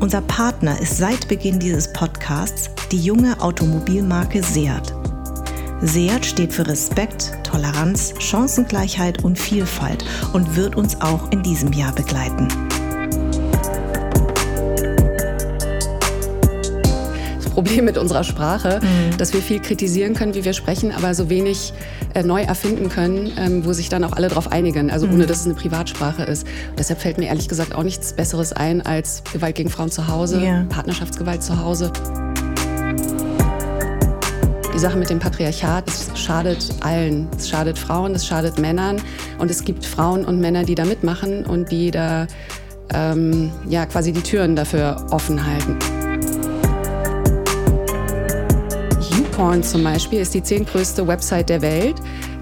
Unser Partner ist seit Beginn dieses Podcasts die junge Automobilmarke Seat. Seat steht für Respekt, Toleranz, Chancengleichheit und Vielfalt und wird uns auch in diesem Jahr begleiten. Problem mit unserer Sprache, mhm. dass wir viel kritisieren können, wie wir sprechen, aber so wenig äh, neu erfinden können, ähm, wo sich dann auch alle darauf einigen, also mhm. ohne dass es eine Privatsprache ist. Und deshalb fällt mir ehrlich gesagt auch nichts Besseres ein als Gewalt gegen Frauen zu Hause, yeah. Partnerschaftsgewalt zu Hause. Die Sache mit dem Patriarchat, es schadet allen. Es schadet Frauen, es schadet Männern. Und es gibt Frauen und Männer, die da mitmachen und die da ähm, ja, quasi die Türen dafür offen halten. YouPorn zum Beispiel ist die zehntgrößte Website der Welt.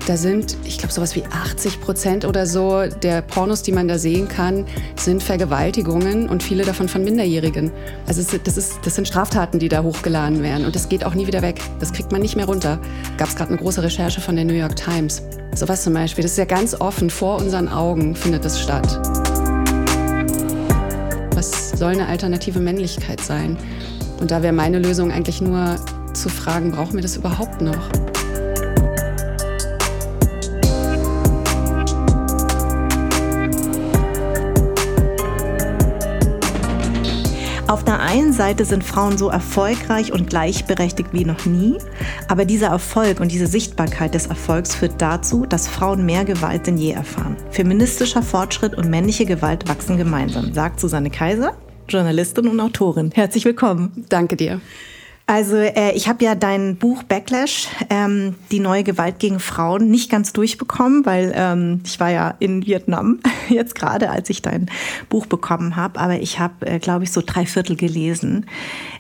Da sind, ich glaube, sowas wie 80 Prozent oder so der Pornos, die man da sehen kann, sind Vergewaltigungen und viele davon von Minderjährigen. Also das, ist, das sind Straftaten, die da hochgeladen werden und das geht auch nie wieder weg. Das kriegt man nicht mehr runter. Gab es gerade eine große Recherche von der New York Times. Sowas zum Beispiel, das ist ja ganz offen, vor unseren Augen findet das statt. Was soll eine alternative Männlichkeit sein? Und da wäre meine Lösung eigentlich nur zu fragen, brauchen wir das überhaupt noch? Auf der einen Seite sind Frauen so erfolgreich und gleichberechtigt wie noch nie, aber dieser Erfolg und diese Sichtbarkeit des Erfolgs führt dazu, dass Frauen mehr Gewalt denn je erfahren. Feministischer Fortschritt und männliche Gewalt wachsen gemeinsam, sagt Susanne Kaiser, Journalistin und Autorin. Herzlich willkommen. Danke dir. Also äh, ich habe ja dein Buch Backlash, ähm, die neue Gewalt gegen Frauen, nicht ganz durchbekommen, weil ähm, ich war ja in Vietnam jetzt gerade, als ich dein Buch bekommen habe. Aber ich habe, äh, glaube ich, so drei Viertel gelesen.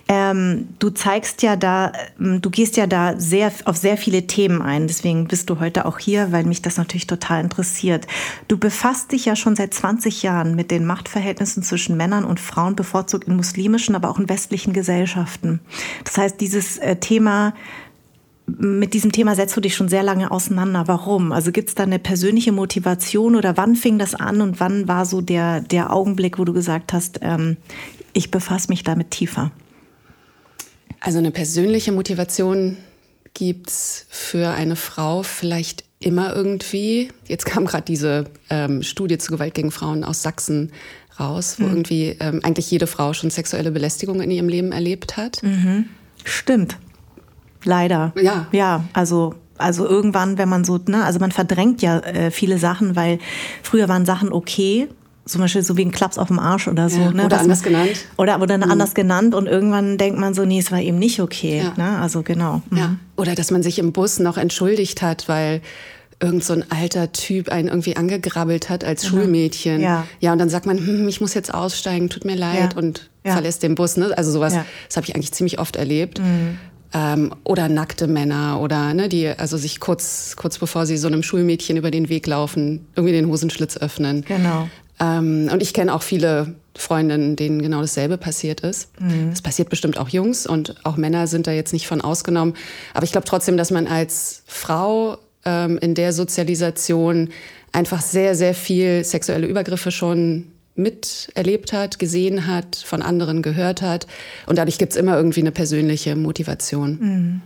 Ähm, du zeigst ja da, ähm, du gehst ja da sehr auf sehr viele Themen ein. Deswegen bist du heute auch hier, weil mich das natürlich total interessiert. Du befasst dich ja schon seit 20 Jahren mit den Machtverhältnissen zwischen Männern und Frauen, bevorzugt in muslimischen, aber auch in westlichen Gesellschaften. Das heißt, dieses äh, Thema mit diesem Thema setzt du dich schon sehr lange auseinander. Warum? Also gibt es da eine persönliche Motivation oder wann fing das an und wann war so der, der Augenblick, wo du gesagt hast, ähm, ich befasse mich damit tiefer? Also eine persönliche Motivation gibt es für eine Frau vielleicht immer irgendwie. Jetzt kam gerade diese ähm, Studie zu Gewalt gegen Frauen aus Sachsen raus, wo mhm. irgendwie ähm, eigentlich jede Frau schon sexuelle Belästigung in ihrem Leben erlebt hat. Mhm. Stimmt. Leider. Ja. Ja, also also irgendwann, wenn man so, ne, also man verdrängt ja äh, viele Sachen, weil früher waren Sachen okay zum Beispiel so wie ein Klaps auf dem Arsch oder so. Ja, ne, oder anders man, genannt. Oder, oder mhm. anders genannt und irgendwann denkt man so, nee, es war eben nicht okay. Ja. Ne? Also genau. Mhm. Ja. Oder dass man sich im Bus noch entschuldigt hat, weil irgend so ein alter Typ einen irgendwie angegrabbelt hat als mhm. Schulmädchen. Ja. ja, und dann sagt man, hm, ich muss jetzt aussteigen, tut mir leid ja. und verlässt den Bus. Ne? Also sowas, das habe ich eigentlich ziemlich oft erlebt. Mhm. Ähm, oder nackte Männer oder ne, die also sich kurz, kurz bevor sie so einem Schulmädchen über den Weg laufen, irgendwie den Hosenschlitz öffnen. Genau. Ähm, und ich kenne auch viele Freundinnen, denen genau dasselbe passiert ist. Mhm. Das passiert bestimmt auch Jungs und auch Männer sind da jetzt nicht von ausgenommen. Aber ich glaube trotzdem, dass man als Frau ähm, in der Sozialisation einfach sehr, sehr viel sexuelle Übergriffe schon miterlebt hat, gesehen hat, von anderen gehört hat. Und dadurch gibt es immer irgendwie eine persönliche Motivation. Mhm.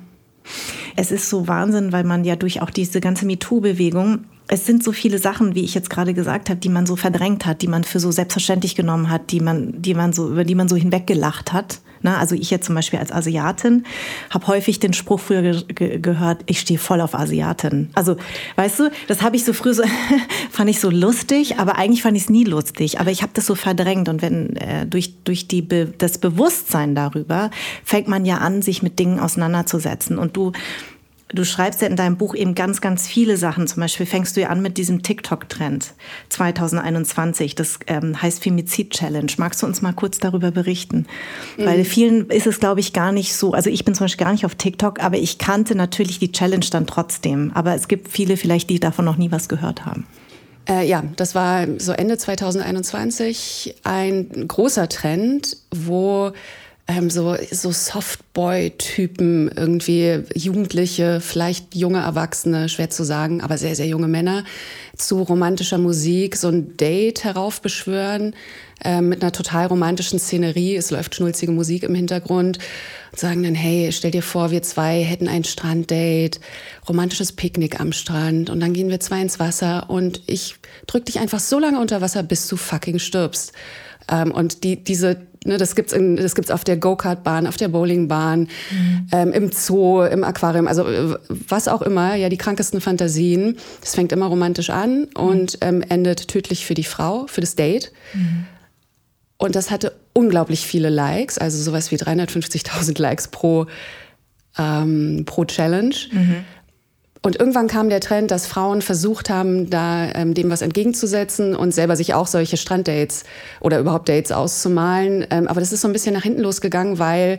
Es ist so Wahnsinn, weil man ja durch auch diese ganze MeToo-Bewegung es sind so viele Sachen, wie ich jetzt gerade gesagt habe, die man so verdrängt hat, die man für so selbstverständlich genommen hat, die man, die man so, über die man so hinweggelacht hat. Na, also ich jetzt zum Beispiel als Asiatin habe häufig den Spruch früher ge ge gehört, ich stehe voll auf Asiaten. Also, weißt du, das habe ich so früh so, fand ich so lustig, aber eigentlich fand ich es nie lustig. Aber ich habe das so verdrängt und wenn äh, durch, durch die Be das Bewusstsein darüber fängt man ja an, sich mit Dingen auseinanderzusetzen. Und du du schreibst ja in deinem Buch eben ganz, ganz viele Sachen. Zum Beispiel fängst du ja an mit diesem TikTok-Trend 2021. Das ähm, heißt Femizid-Challenge. Magst du uns mal kurz darüber berichten? Mhm. Weil vielen ist es, glaube ich, gar nicht so. Also ich bin zum Beispiel gar nicht auf TikTok, aber ich kannte natürlich die Challenge dann trotzdem. Aber es gibt viele vielleicht, die davon noch nie was gehört haben. Äh, ja, das war so Ende 2021 ein großer Trend, wo ähm, so, so Softboy-Typen, irgendwie Jugendliche, vielleicht junge Erwachsene, schwer zu sagen, aber sehr, sehr junge Männer, zu romantischer Musik so ein Date heraufbeschwören äh, mit einer total romantischen Szenerie. Es läuft schnulzige Musik im Hintergrund und sagen dann, hey, stell dir vor, wir zwei hätten ein Stranddate, romantisches Picknick am Strand und dann gehen wir zwei ins Wasser und ich drück dich einfach so lange unter Wasser, bis du fucking stirbst. Ähm, und die, diese, ne, das gibt's in, das gibt's auf der Go-Kart-Bahn, auf der Bowlingbahn, mhm. ähm, im Zoo, im Aquarium, also äh, was auch immer, ja, die krankesten Fantasien. Das fängt immer romantisch an und ähm, endet tödlich für die Frau, für das Date. Mhm. Und das hatte unglaublich viele Likes, also sowas wie 350.000 Likes pro, ähm, pro Challenge. Mhm. Und irgendwann kam der Trend, dass Frauen versucht haben, da ähm, dem was entgegenzusetzen und selber sich auch solche Stranddates oder überhaupt Dates auszumalen. Ähm, aber das ist so ein bisschen nach hinten losgegangen, weil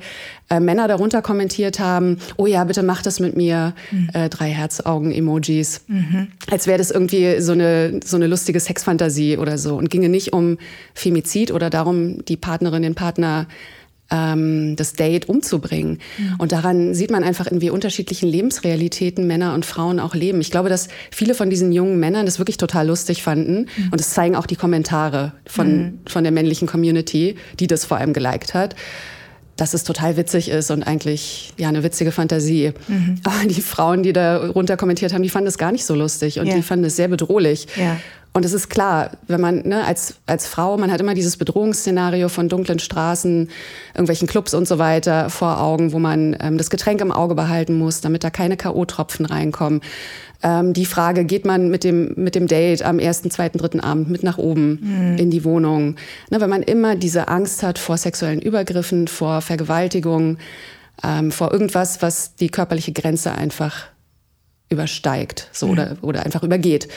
äh, Männer darunter kommentiert haben, oh ja, bitte mach das mit mir, mhm. äh, drei Herzaugen-Emojis. Mhm. Als wäre das irgendwie so eine, so eine lustige Sexfantasie oder so und ginge nicht um Femizid oder darum, die Partnerin, den Partner ähm, das Date umzubringen. Mhm. Und daran sieht man einfach, in wie unterschiedlichen Lebensrealitäten Männer und Frauen auch leben. Ich glaube, dass viele von diesen jungen Männern das wirklich total lustig fanden. Mhm. Und das zeigen auch die Kommentare von, mhm. von der männlichen Community, die das vor allem geliked hat dass es total witzig ist und eigentlich ja eine witzige Fantasie. Mhm. Aber die Frauen, die da runter kommentiert haben, die fanden es gar nicht so lustig und ja. die fanden es sehr bedrohlich. Ja. Und es ist klar, wenn man ne, als, als Frau, man hat immer dieses Bedrohungsszenario von dunklen Straßen, irgendwelchen Clubs und so weiter vor Augen, wo man ähm, das Getränk im Auge behalten muss, damit da keine K.O.-Tropfen reinkommen. Ähm, die Frage, geht man mit dem, mit dem Date am ersten, zweiten, dritten Abend mit nach oben mhm. in die Wohnung? Ne, wenn man immer diese Angst hat vor sexuellen Übergriffen, vor Vergewaltigung, ähm, vor irgendwas, was die körperliche Grenze einfach übersteigt so, mhm. oder, oder einfach übergeht.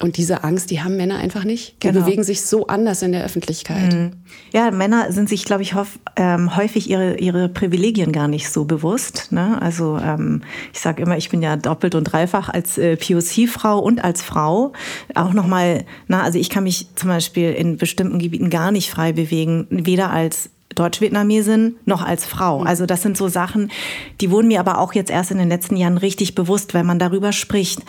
Und diese Angst, die haben Männer einfach nicht. Die genau. bewegen sich so anders in der Öffentlichkeit. Mhm. Ja, Männer sind sich, glaube ich, ähm, häufig ihre, ihre Privilegien gar nicht so bewusst. Ne? Also ähm, ich sage immer, ich bin ja doppelt und dreifach als äh, POC-Frau und als Frau. Auch nochmal, na, also ich kann mich zum Beispiel in bestimmten Gebieten gar nicht frei bewegen, weder als Deutsch-Vietnamesin noch als Frau. Mhm. Also das sind so Sachen, die wurden mir aber auch jetzt erst in den letzten Jahren richtig bewusst, weil man darüber spricht.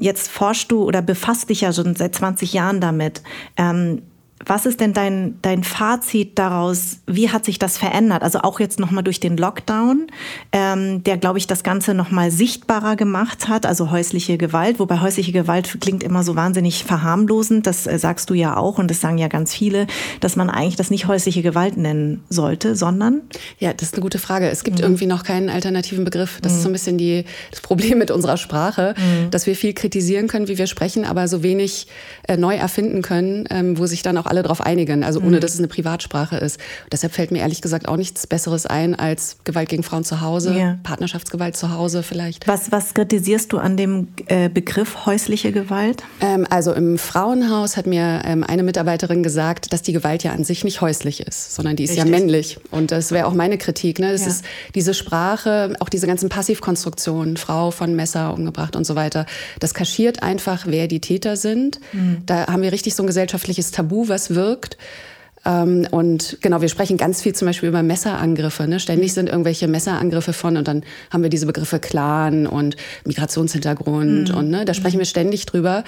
Jetzt forschst du oder befasst dich ja schon seit 20 Jahren damit. Ähm, was ist denn dein, dein Fazit daraus? Wie hat sich das verändert? Also auch jetzt nochmal durch den Lockdown, ähm, der, glaube ich, das Ganze nochmal sichtbarer gemacht hat, also häusliche Gewalt. Wobei häusliche Gewalt klingt immer so wahnsinnig verharmlosend. Das äh, sagst du ja auch und das sagen ja ganz viele, dass man eigentlich das nicht häusliche Gewalt nennen sollte, sondern? Ja, das ist eine gute Frage. Es gibt mhm. irgendwie noch keinen alternativen Begriff. Das mhm. ist so ein bisschen die, das Problem mit unserer Sprache, mhm. dass wir viel kritisieren können, wie wir sprechen, aber so wenig äh, neu erfinden können, ähm, wo sich dann auch alle darauf einigen, also ohne mhm. dass es eine Privatsprache ist. Und deshalb fällt mir ehrlich gesagt auch nichts Besseres ein als Gewalt gegen Frauen zu Hause, ja. Partnerschaftsgewalt zu Hause vielleicht. Was, was kritisierst du an dem äh, Begriff häusliche Gewalt? Ähm, also im Frauenhaus hat mir ähm, eine Mitarbeiterin gesagt, dass die Gewalt ja an sich nicht häuslich ist, sondern die ist Richtig. ja männlich. Und das wäre auch meine Kritik. Ne? Das ja. ist diese Sprache, auch diese ganzen Passivkonstruktionen, Frau von Messer umgebracht und so weiter. Das kaschiert einfach, wer die Täter sind. Mhm. Da haben wir richtig so ein gesellschaftliches Tabu, was das wirkt. Ähm, und genau, wir sprechen ganz viel zum Beispiel über Messerangriffe. Ne? Ständig mhm. sind irgendwelche Messerangriffe von und dann haben wir diese Begriffe Clan und Migrationshintergrund mhm. und ne, da sprechen wir ständig drüber.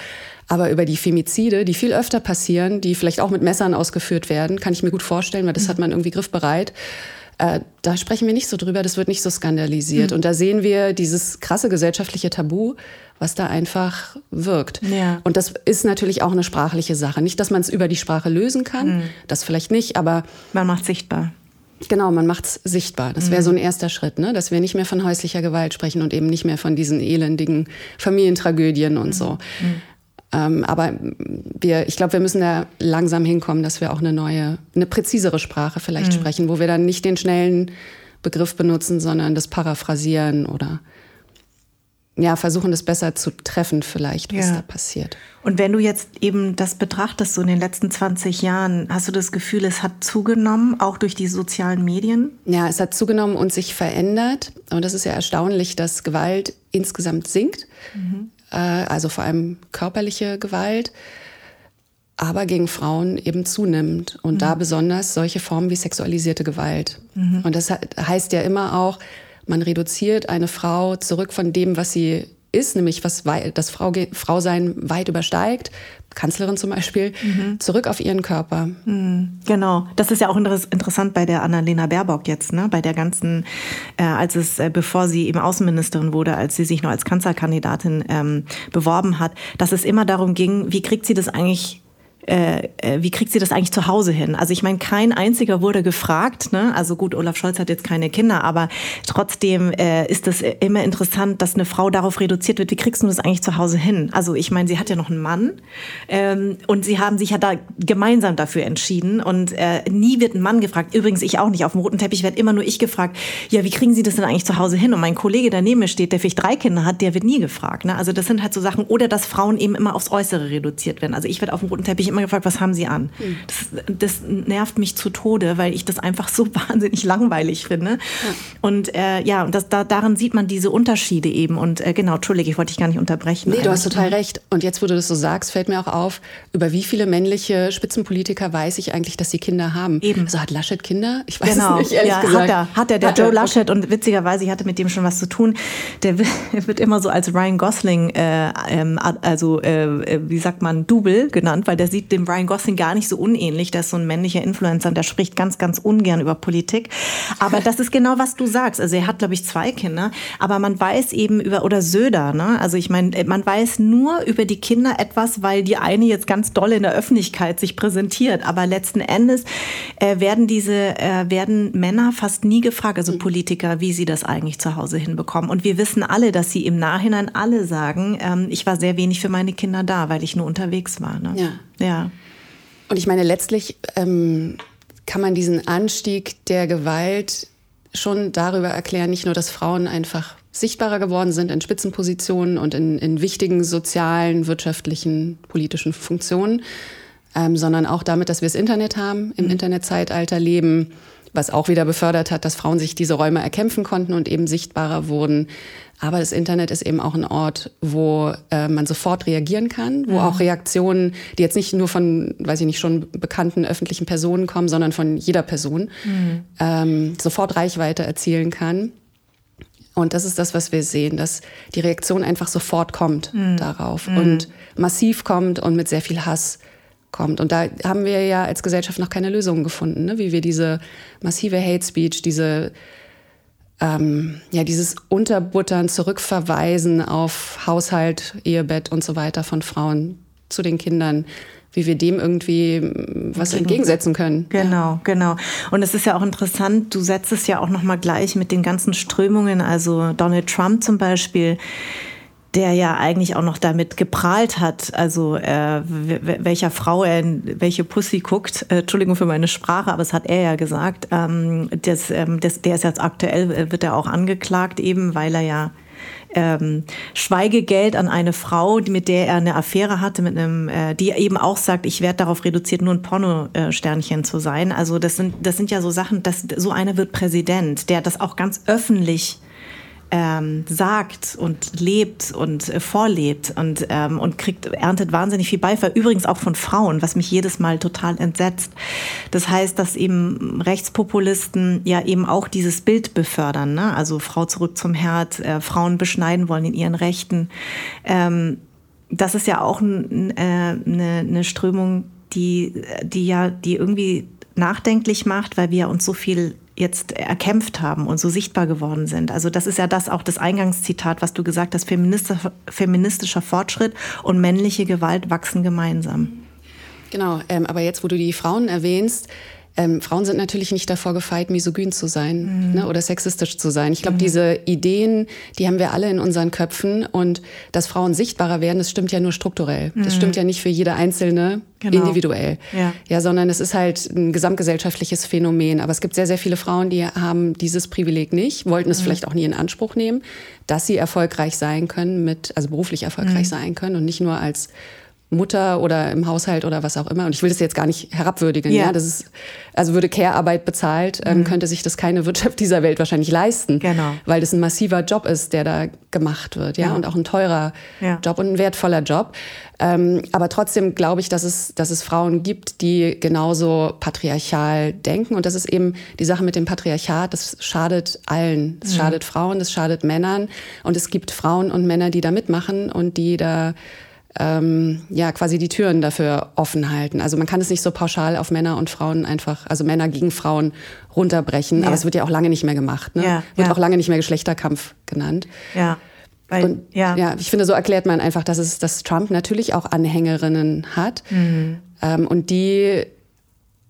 Aber über die Femizide, die viel öfter passieren, die vielleicht auch mit Messern ausgeführt werden, kann ich mir gut vorstellen, weil das mhm. hat man irgendwie griffbereit. Äh, da sprechen wir nicht so drüber, das wird nicht so skandalisiert. Mhm. Und da sehen wir dieses krasse gesellschaftliche Tabu, was da einfach wirkt. Ja. Und das ist natürlich auch eine sprachliche Sache. Nicht, dass man es über die Sprache lösen kann, mhm. das vielleicht nicht, aber. Man macht sichtbar. Genau, man macht es sichtbar. Das wäre so ein erster Schritt, ne? dass wir nicht mehr von häuslicher Gewalt sprechen und eben nicht mehr von diesen elendigen Familientragödien und mhm. so. Mhm. Ähm, aber wir, ich glaube, wir müssen da langsam hinkommen, dass wir auch eine neue, eine präzisere Sprache vielleicht mhm. sprechen, wo wir dann nicht den schnellen Begriff benutzen, sondern das Paraphrasieren oder ja, versuchen das besser zu treffen, vielleicht, was ja. da passiert. Und wenn du jetzt eben das betrachtest, so in den letzten 20 Jahren, hast du das Gefühl, es hat zugenommen, auch durch die sozialen Medien? Ja, es hat zugenommen und sich verändert. Und das ist ja erstaunlich, dass Gewalt insgesamt sinkt. Mhm. Äh, also vor allem körperliche Gewalt aber gegen Frauen eben zunimmt. Und mhm. da besonders solche Formen wie sexualisierte Gewalt. Mhm. Und das heißt ja immer auch, man reduziert eine Frau zurück von dem, was sie ist, nämlich was das Frau, Frausein weit übersteigt, Kanzlerin zum Beispiel, mhm. zurück auf ihren Körper. Mhm. Genau, das ist ja auch interessant bei der Annalena Baerbock jetzt, ne? bei der ganzen, äh, als es, äh, bevor sie eben Außenministerin wurde, als sie sich noch als Kanzlerkandidatin ähm, beworben hat, dass es immer darum ging, wie kriegt sie das eigentlich äh, äh, wie kriegt sie das eigentlich zu Hause hin? Also ich meine, kein einziger wurde gefragt. Ne? Also gut, Olaf Scholz hat jetzt keine Kinder, aber trotzdem äh, ist es immer interessant, dass eine Frau darauf reduziert wird, wie kriegst du das eigentlich zu Hause hin? Also ich meine, sie hat ja noch einen Mann ähm, und sie haben sich ja da gemeinsam dafür entschieden und äh, nie wird ein Mann gefragt. Übrigens, ich auch nicht. Auf dem roten Teppich werde immer nur ich gefragt, ja, wie kriegen Sie das denn eigentlich zu Hause hin? Und mein Kollege, der neben mir steht, der vielleicht drei Kinder hat, der wird nie gefragt. Ne? Also das sind halt so Sachen. Oder dass Frauen eben immer aufs Äußere reduziert werden. Also ich werde auf dem roten Teppich immer immer gefragt, was haben Sie an? Mhm. Das, das, nervt mich zu Tode, weil ich das einfach so wahnsinnig langweilig finde. Ja. Und äh, ja, das, da, daran sieht man diese Unterschiede eben. Und äh, genau, Entschuldige, ich wollte dich gar nicht unterbrechen. Nee, du hast total recht. Und jetzt, wo du das so sagst, fällt mir auch auf, über wie viele männliche Spitzenpolitiker weiß ich eigentlich, dass sie Kinder haben. Eben. Also hat Laschet Kinder? Ich weiß genau. es nicht, ehrlich ja, gesagt. Hat er, hat er, der hat Joe er. Laschet. Und witzigerweise, ich hatte mit dem schon was zu tun. Der wird immer so als Ryan Gosling, äh, ähm, also äh, äh, wie sagt man, Double genannt, weil der sieht dem Ryan Gosling gar nicht so unähnlich. Der ist so ein männlicher Influencer und der spricht ganz, ganz ungern über Politik. Aber das ist genau, was du sagst. Also er hat, glaube ich, zwei Kinder. Aber man weiß eben über, oder Söder, ne? Also ich meine, man weiß nur über die Kinder etwas, weil die eine jetzt ganz doll in der Öffentlichkeit sich präsentiert. Aber letzten Endes äh, werden diese, äh, werden Männer fast nie gefragt, also Politiker, wie sie das eigentlich zu Hause hinbekommen. Und wir wissen alle, dass sie im Nachhinein alle sagen, ähm, ich war sehr wenig für meine Kinder da, weil ich nur unterwegs war. Ne? Ja. Ja. Und ich meine, letztlich ähm, kann man diesen Anstieg der Gewalt schon darüber erklären, nicht nur, dass Frauen einfach sichtbarer geworden sind in Spitzenpositionen und in, in wichtigen sozialen, wirtschaftlichen, politischen Funktionen, ähm, sondern auch damit, dass wir das Internet haben, im mhm. Internetzeitalter leben, was auch wieder befördert hat, dass Frauen sich diese Räume erkämpfen konnten und eben sichtbarer wurden. Aber das Internet ist eben auch ein Ort, wo äh, man sofort reagieren kann, wo ja. auch Reaktionen, die jetzt nicht nur von, weiß ich nicht, schon bekannten öffentlichen Personen kommen, sondern von jeder Person, mhm. ähm, sofort Reichweite erzielen kann. Und das ist das, was wir sehen, dass die Reaktion einfach sofort kommt mhm. darauf mhm. und massiv kommt und mit sehr viel Hass kommt. Und da haben wir ja als Gesellschaft noch keine Lösungen gefunden, ne? wie wir diese massive Hate Speech, diese ähm, ja, dieses Unterbuttern, Zurückverweisen auf Haushalt, Ehebett und so weiter von Frauen zu den Kindern, wie wir dem irgendwie mm, was entgegensetzen können. Genau, genau. Und es ist ja auch interessant, du setzt es ja auch nochmal gleich mit den ganzen Strömungen, also Donald Trump zum Beispiel, der ja eigentlich auch noch damit geprahlt hat, also äh, welcher Frau er in welche Pussy guckt. Äh, Entschuldigung für meine Sprache, aber das hat er ja gesagt. Ähm, das, ähm, das, der ist jetzt aktuell, äh, wird er auch angeklagt, eben weil er ja ähm, Schweigegeld an eine Frau, mit der er eine Affäre hatte, mit einem, äh, die eben auch sagt, ich werde darauf reduziert, nur ein Pornosternchen zu sein. Also das sind, das sind ja so Sachen, dass so einer wird Präsident, der das auch ganz öffentlich ähm, sagt und lebt und äh, vorlebt und, ähm, und kriegt, erntet wahnsinnig viel Beifall. Übrigens auch von Frauen, was mich jedes Mal total entsetzt. Das heißt, dass eben Rechtspopulisten ja eben auch dieses Bild befördern. Ne? Also Frau zurück zum Herd, äh, Frauen beschneiden wollen in ihren Rechten. Ähm, das ist ja auch eine äh, ne, ne Strömung, die, die ja, die irgendwie nachdenklich macht, weil wir uns so viel jetzt erkämpft haben und so sichtbar geworden sind. Also das ist ja das auch das Eingangszitat, was du gesagt hast, feministischer, Fortschritt und männliche Gewalt wachsen gemeinsam. Genau, ähm, aber jetzt, wo du die Frauen erwähnst, ähm, Frauen sind natürlich nicht davor gefeit, misogyn zu sein mhm. ne, oder sexistisch zu sein. Ich glaube, mhm. diese Ideen, die haben wir alle in unseren Köpfen und dass Frauen sichtbarer werden, das stimmt ja nur strukturell. Mhm. Das stimmt ja nicht für jede einzelne genau. individuell. Ja. ja, sondern es ist halt ein gesamtgesellschaftliches Phänomen. Aber es gibt sehr, sehr viele Frauen, die haben dieses Privileg nicht, wollten es mhm. vielleicht auch nie in Anspruch nehmen, dass sie erfolgreich sein können mit, also beruflich erfolgreich mhm. sein können und nicht nur als Mutter oder im Haushalt oder was auch immer. Und ich will das jetzt gar nicht herabwürdigen. Ja. ja? Das ist, also würde Care-Arbeit bezahlt, ähm, mhm. könnte sich das keine Wirtschaft dieser Welt wahrscheinlich leisten. Genau. Weil das ein massiver Job ist, der da gemacht wird. Ja, ja. und auch ein teurer ja. Job und ein wertvoller Job. Ähm, aber trotzdem glaube ich, dass es, dass es Frauen gibt, die genauso patriarchal denken. Und das ist eben die Sache mit dem Patriarchat. Das schadet allen. Das mhm. schadet Frauen, das schadet Männern. Und es gibt Frauen und Männer, die da mitmachen und die da ähm, ja quasi die Türen dafür offen halten. Also man kann es nicht so pauschal auf Männer und Frauen einfach, also Männer gegen Frauen runterbrechen. Ja. Aber es wird ja auch lange nicht mehr gemacht. Ne? Ja, wird ja. auch lange nicht mehr Geschlechterkampf genannt. Ja. Weil, und, ja. ja, ich finde, so erklärt man einfach, dass es, dass Trump natürlich auch Anhängerinnen hat mhm. ähm, und die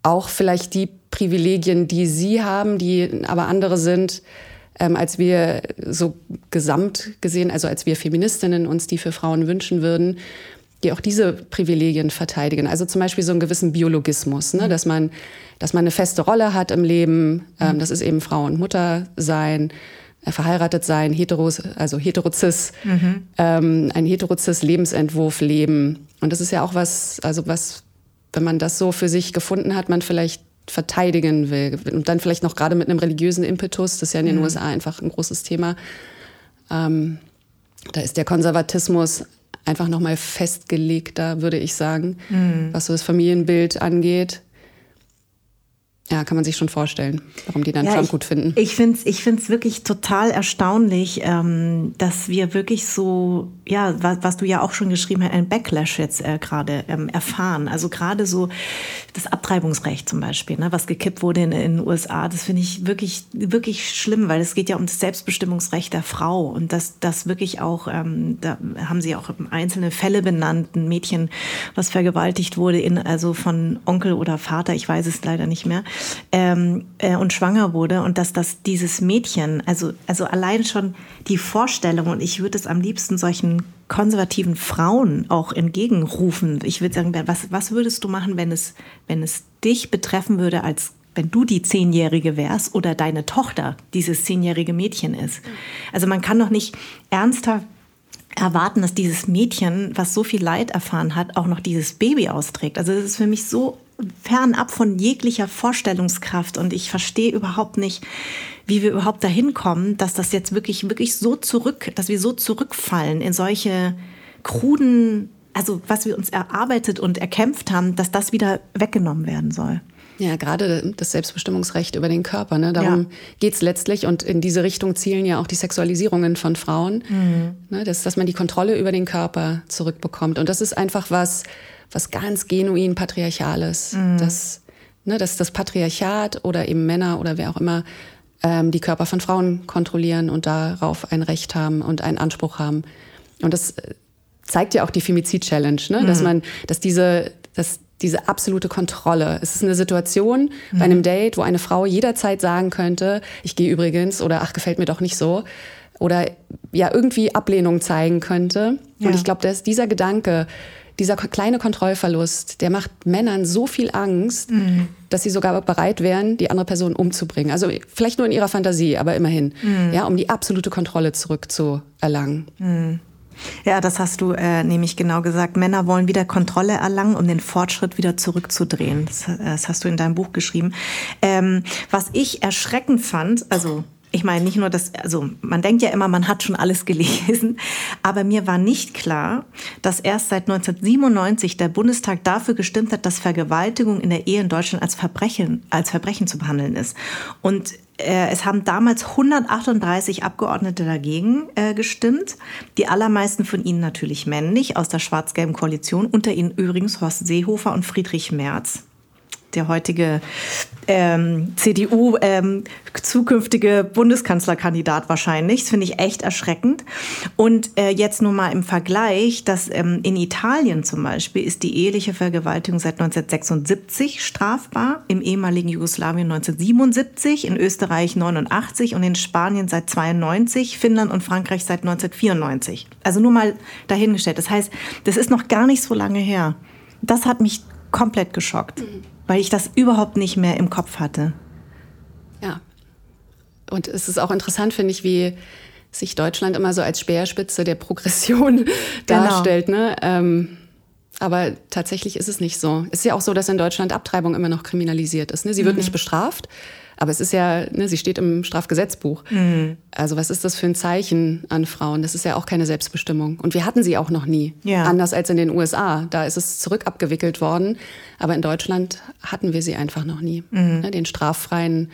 auch vielleicht die Privilegien, die sie haben, die aber andere sind, ähm, als wir so gesamt gesehen, also als wir Feministinnen uns die für Frauen wünschen würden, die auch diese Privilegien verteidigen. Also zum Beispiel so einen gewissen Biologismus, ne? Mhm. dass, man, dass man eine feste Rolle hat im Leben. Ähm, mhm. das ist eben Frau und Mutter sein, äh, verheiratet sein, heteros, also heterozis, mhm. ähm, ein heterozis Lebensentwurf leben. Und das ist ja auch was, also was, wenn man das so für sich gefunden hat, man vielleicht verteidigen will. Und dann vielleicht noch gerade mit einem religiösen Impetus, das ist ja in den mhm. USA einfach ein großes Thema. Ähm, da ist der Konservatismus einfach nochmal festgelegter, würde ich sagen, mhm. was so das Familienbild angeht. Ja, kann man sich schon vorstellen, warum die dann ja, Trump ich, gut finden. Ich finde es ich find's wirklich total erstaunlich, ähm, dass wir wirklich so, ja, was, was, du ja auch schon geschrieben hast, ein Backlash jetzt äh, gerade ähm, erfahren. Also gerade so das Abtreibungsrecht zum Beispiel, ne, was gekippt wurde in, in den USA, das finde ich wirklich, wirklich schlimm, weil es geht ja um das Selbstbestimmungsrecht der Frau und das, das wirklich auch, ähm, da haben sie auch einzelne Fälle benannt, ein Mädchen, was vergewaltigt wurde, in, also von Onkel oder Vater, ich weiß es leider nicht mehr ähm, äh, und schwanger wurde und dass das dieses Mädchen, also, also allein schon die Vorstellung, und ich würde es am liebsten solchen konservativen Frauen auch entgegenrufen. Ich würde sagen, was, was würdest du machen, wenn es, wenn es dich betreffen würde, als wenn du die Zehnjährige wärst oder deine Tochter dieses zehnjährige Mädchen ist? Also man kann doch nicht ernsthaft erwarten, dass dieses Mädchen, was so viel Leid erfahren hat, auch noch dieses Baby austrägt. Also es ist für mich so fernab von jeglicher Vorstellungskraft und ich verstehe überhaupt nicht, wie wir überhaupt dahin kommen, dass das jetzt wirklich, wirklich so zurück, dass wir so zurückfallen in solche kruden, also was wir uns erarbeitet und erkämpft haben, dass das wieder weggenommen werden soll. Ja, gerade das Selbstbestimmungsrecht über den Körper. Ne? Darum ja. geht's letztlich. Und in diese Richtung zielen ja auch die Sexualisierungen von Frauen. Mhm. Ne? Das, dass man die Kontrolle über den Körper zurückbekommt. Und das ist einfach was, was ganz genuin Patriarchales. Mhm. Dass, ne, dass das Patriarchat oder eben Männer oder wer auch immer ähm, die Körper von Frauen kontrollieren und darauf ein Recht haben und einen Anspruch haben. Und das äh, zeigt ja auch die Femizid-Challenge, ne? Mhm. dass man, dass diese, dass diese absolute Kontrolle. Es ist eine Situation mhm. bei einem Date, wo eine Frau jederzeit sagen könnte, ich gehe übrigens oder ach, gefällt mir doch nicht so. Oder ja, irgendwie Ablehnung zeigen könnte. Ja. Und ich glaube, dass dieser Gedanke, dieser kleine Kontrollverlust, der macht Männern so viel Angst, mhm. dass sie sogar bereit wären, die andere Person umzubringen. Also vielleicht nur in ihrer Fantasie, aber immerhin, mhm. ja, um die absolute Kontrolle zurückzuerlangen. Mhm. Ja, das hast du äh, nämlich genau gesagt. Männer wollen wieder Kontrolle erlangen, um den Fortschritt wieder zurückzudrehen. Das, äh, das hast du in deinem Buch geschrieben. Ähm, was ich erschreckend fand, also ich meine nicht nur das, also man denkt ja immer, man hat schon alles gelesen, aber mir war nicht klar, dass erst seit 1997 der Bundestag dafür gestimmt hat, dass Vergewaltigung in der Ehe in Deutschland als Verbrechen, als Verbrechen zu behandeln ist. Und äh, es haben damals 138 Abgeordnete dagegen äh, gestimmt, die allermeisten von ihnen natürlich männlich aus der schwarz-gelben Koalition, unter ihnen übrigens Horst Seehofer und Friedrich Merz der heutige ähm, CDU ähm, zukünftige Bundeskanzlerkandidat wahrscheinlich. Das finde ich echt erschreckend. Und äh, jetzt nur mal im Vergleich, dass ähm, in Italien zum Beispiel ist die eheliche Vergewaltigung seit 1976 strafbar, im ehemaligen Jugoslawien 1977, in Österreich 89 und in Spanien seit 92, Finnland und Frankreich seit 1994. Also nur mal dahingestellt. Das heißt, das ist noch gar nicht so lange her. Das hat mich komplett geschockt. Mhm weil ich das überhaupt nicht mehr im Kopf hatte. Ja. Und es ist auch interessant, finde ich, wie sich Deutschland immer so als Speerspitze der Progression genau. darstellt. Ne? Ähm, aber tatsächlich ist es nicht so. Es ist ja auch so, dass in Deutschland Abtreibung immer noch kriminalisiert ist. Ne? Sie wird mhm. nicht bestraft, aber es ist ja, ne, sie steht im Strafgesetzbuch. Mhm. Also was ist das für ein Zeichen an Frauen? Das ist ja auch keine Selbstbestimmung. Und wir hatten sie auch noch nie. Ja. Anders als in den USA. Da ist es zurückabgewickelt worden. Aber in Deutschland hatten wir sie einfach noch nie. Mhm. Ne, den straffreien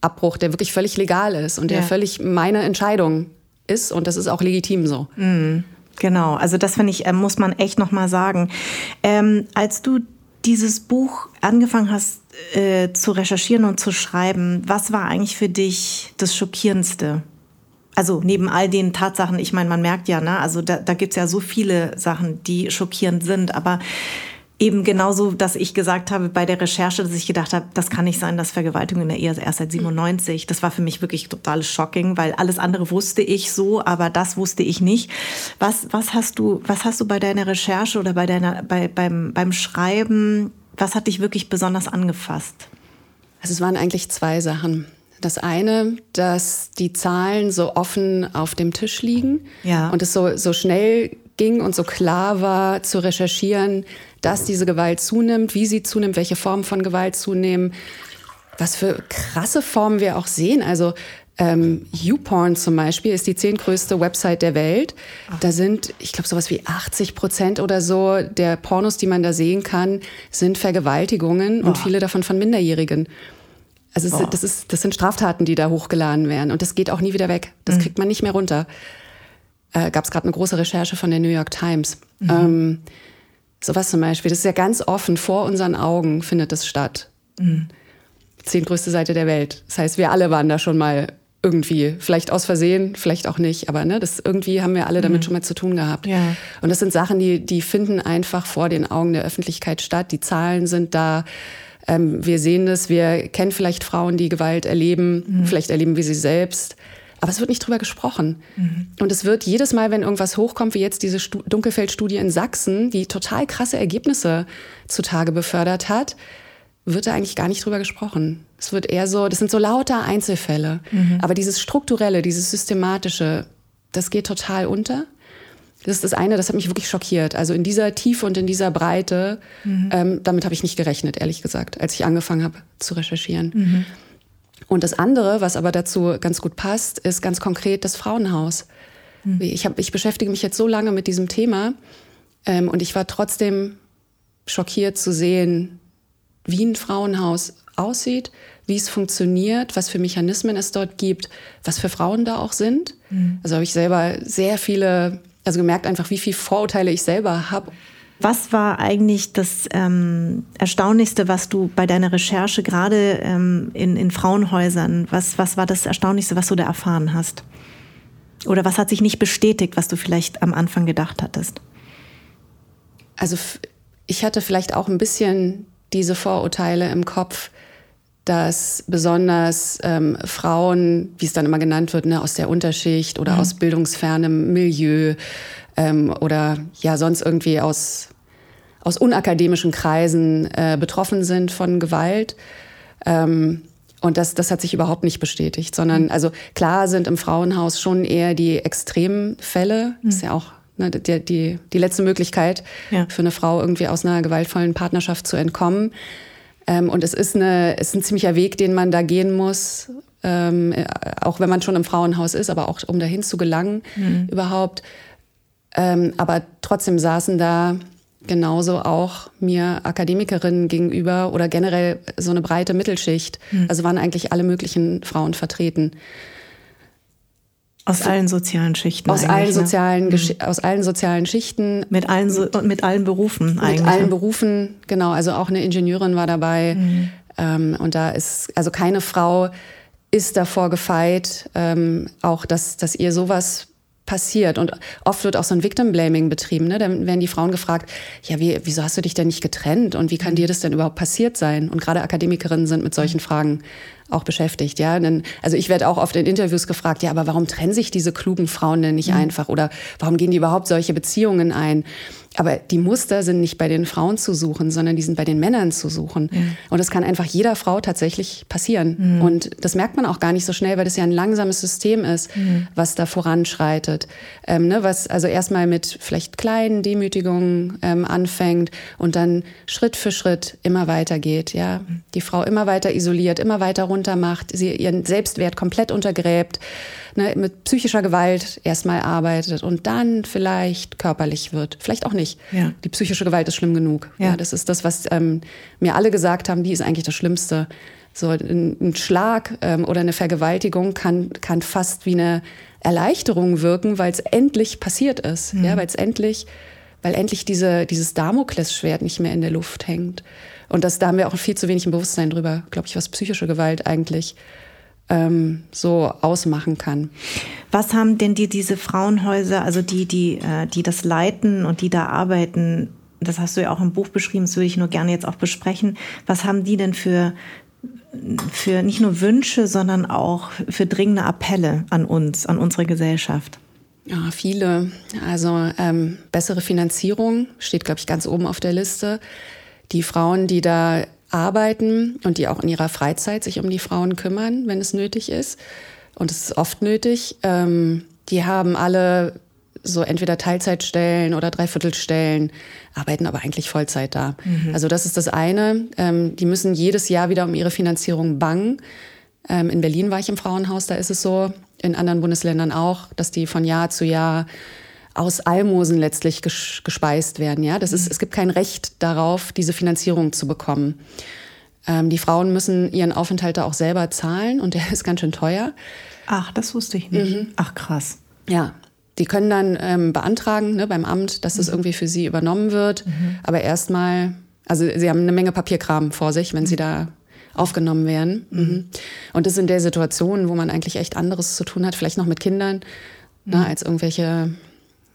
Abbruch, der wirklich völlig legal ist und der ja. völlig meine Entscheidung ist. Und das ist auch legitim so. Mhm. Genau, also das finde ich, äh, muss man echt nochmal sagen. Ähm, als du dieses Buch angefangen hast äh, zu recherchieren und zu schreiben, was war eigentlich für dich das Schockierendste? Also neben all den Tatsachen, ich meine, man merkt ja, ne, also da, da gibt es ja so viele Sachen, die schockierend sind, aber eben genauso, dass ich gesagt habe bei der Recherche, dass ich gedacht habe, das kann nicht sein, dass Vergewaltigung in der Ehe erst seit 97. Das war für mich wirklich total shocking, weil alles andere wusste ich so, aber das wusste ich nicht. Was, was hast du, was hast du bei deiner Recherche oder bei deiner, bei, beim, beim Schreiben, was hat dich wirklich besonders angefasst? Also es waren eigentlich zwei Sachen. Das eine, dass die Zahlen so offen auf dem Tisch liegen ja. und es so, so schnell ging und so klar war zu recherchieren, dass diese Gewalt zunimmt, wie sie zunimmt, welche Formen von Gewalt zunehmen, was für krasse Formen wir auch sehen. Also ähm, YouPorn zum Beispiel ist die zehntgrößte Website der Welt. Da sind, ich glaube, sowas wie 80 Prozent oder so der Pornos, die man da sehen kann, sind Vergewaltigungen oh. und viele davon von Minderjährigen. Also es, das, ist, das sind Straftaten, die da hochgeladen werden. Und das geht auch nie wieder weg. Das mhm. kriegt man nicht mehr runter. Äh, Gab es gerade eine große Recherche von der New York Times. Mhm. Ähm, sowas zum Beispiel. Das ist ja ganz offen, vor unseren Augen findet das statt. Mhm. Zehntgrößte Seite der Welt. Das heißt, wir alle waren da schon mal irgendwie, vielleicht aus Versehen, vielleicht auch nicht, aber ne, das irgendwie haben wir alle damit mhm. schon mal zu tun gehabt. Ja. Und das sind Sachen, die, die finden einfach vor den Augen der Öffentlichkeit statt. Die Zahlen sind da. Ähm, wir sehen das, wir kennen vielleicht Frauen, die Gewalt erleben, mhm. vielleicht erleben wir sie selbst. Aber es wird nicht drüber gesprochen. Mhm. Und es wird jedes Mal, wenn irgendwas hochkommt, wie jetzt diese Stu Dunkelfeldstudie in Sachsen, die total krasse Ergebnisse zutage befördert hat, wird da eigentlich gar nicht drüber gesprochen. Es wird eher so, das sind so lauter Einzelfälle. Mhm. Aber dieses Strukturelle, dieses Systematische, das geht total unter. Das ist das eine, das hat mich wirklich schockiert. Also in dieser Tiefe und in dieser Breite, mhm. ähm, damit habe ich nicht gerechnet, ehrlich gesagt, als ich angefangen habe zu recherchieren. Mhm. Und das andere, was aber dazu ganz gut passt, ist ganz konkret das Frauenhaus. Mhm. Ich, hab, ich beschäftige mich jetzt so lange mit diesem Thema ähm, und ich war trotzdem schockiert zu sehen, wie ein Frauenhaus aussieht, wie es funktioniert, was für Mechanismen es dort gibt, was für Frauen da auch sind. Mhm. Also habe ich selber sehr viele, also gemerkt einfach, wie viele Vorurteile ich selber habe. Was war eigentlich das ähm, Erstaunlichste, was du bei deiner Recherche gerade ähm, in, in Frauenhäusern, was, was war das Erstaunlichste, was du da erfahren hast? Oder was hat sich nicht bestätigt, was du vielleicht am Anfang gedacht hattest? Also ich hatte vielleicht auch ein bisschen diese Vorurteile im Kopf, dass besonders ähm, Frauen, wie es dann immer genannt wird, ne, aus der Unterschicht oder mhm. aus bildungsfernem Milieu ähm, oder ja sonst irgendwie aus, aus unakademischen Kreisen äh, betroffen sind von Gewalt. Ähm, und das, das hat sich überhaupt nicht bestätigt, sondern mhm. also klar sind im Frauenhaus schon eher die extremen Fälle, mhm. ist ja auch ne, die, die, die letzte Möglichkeit ja. für eine Frau irgendwie aus einer gewaltvollen Partnerschaft zu entkommen. Ähm, und es ist, eine, ist ein ziemlicher Weg, den man da gehen muss, ähm, auch wenn man schon im Frauenhaus ist, aber auch um dahin zu gelangen mhm. überhaupt. Ähm, aber trotzdem saßen da genauso auch mir Akademikerinnen gegenüber oder generell so eine breite Mittelschicht. Mhm. Also waren eigentlich alle möglichen Frauen vertreten. Aus allen sozialen Schichten. Aus allen ne? sozialen, ne? aus allen sozialen Schichten. Mit allen, so mit allen Berufen eigentlich. Mit allen ne? Berufen, genau. Also auch eine Ingenieurin war dabei. Mhm. Ähm, und da ist, also keine Frau ist davor gefeit, ähm, auch dass, dass ihr sowas passiert. Und oft wird auch so ein Victim Blaming betrieben. Ne? Dann werden die Frauen gefragt, ja, wie, wieso hast du dich denn nicht getrennt und wie kann dir das denn überhaupt passiert sein? Und gerade Akademikerinnen sind mit solchen Fragen auch beschäftigt. Ja, denn, also ich werde auch oft in Interviews gefragt, ja, aber warum trennen sich diese klugen Frauen denn nicht mhm. einfach oder warum gehen die überhaupt solche Beziehungen ein? Aber die Muster sind nicht bei den Frauen zu suchen, sondern die sind bei den Männern zu suchen. Mhm. Und das kann einfach jeder Frau tatsächlich passieren. Mhm. Und das merkt man auch gar nicht so schnell, weil das ja ein langsames System ist, mhm. was da voranschreitet. Ähm, ne, was also erstmal mit vielleicht kleinen Demütigungen ähm, anfängt und dann Schritt für Schritt immer weiter geht. Ja, mhm. die Frau immer weiter isoliert, immer weiter runtermacht, sie ihren Selbstwert komplett untergräbt ne, mit psychischer Gewalt erstmal arbeitet und dann vielleicht körperlich wird. Vielleicht auch nicht. Ja. Die psychische Gewalt ist schlimm genug. Ja. ja das ist das, was ähm, mir alle gesagt haben, die ist eigentlich das Schlimmste. So ein, ein Schlag ähm, oder eine Vergewaltigung kann, kann fast wie eine Erleichterung wirken, weil es endlich passiert ist. Mhm. Ja, weil es endlich, weil endlich diese, dieses Damoklesschwert nicht mehr in der Luft hängt. Und das, da haben wir auch viel zu wenig im Bewusstsein drüber, glaube ich, was psychische Gewalt eigentlich ähm, so ausmachen kann. Was haben denn die, diese Frauenhäuser, also die, die, äh, die das leiten und die da arbeiten, das hast du ja auch im Buch beschrieben, das würde ich nur gerne jetzt auch besprechen. Was haben die denn für, für nicht nur Wünsche, sondern auch für dringende Appelle an uns, an unsere Gesellschaft? Ja, viele. Also ähm, bessere Finanzierung steht, glaube ich, ganz oben auf der Liste. Die Frauen, die da arbeiten und die auch in ihrer Freizeit sich um die Frauen kümmern, wenn es nötig ist. Und es ist oft nötig. Ähm, die haben alle so entweder Teilzeitstellen oder Dreiviertelstellen, arbeiten aber eigentlich Vollzeit da. Mhm. Also das ist das eine. Ähm, die müssen jedes Jahr wieder um ihre Finanzierung bangen. Ähm, in Berlin war ich im Frauenhaus, da ist es so. In anderen Bundesländern auch, dass die von Jahr zu Jahr aus Almosen letztlich gespeist werden. Ja, das ist, es gibt kein Recht darauf, diese Finanzierung zu bekommen. Ähm, die Frauen müssen ihren Aufenthalt da auch selber zahlen und der ist ganz schön teuer. Ach, das wusste ich nicht. Mhm. Ach, krass. Ja, die können dann ähm, beantragen ne, beim Amt, dass das mhm. irgendwie für sie übernommen wird. Mhm. Aber erstmal, also sie haben eine Menge Papierkram vor sich, wenn sie da aufgenommen werden. Mhm. mhm. Und das in der Situation, wo man eigentlich echt anderes zu tun hat, vielleicht noch mit Kindern, ne, mhm. als irgendwelche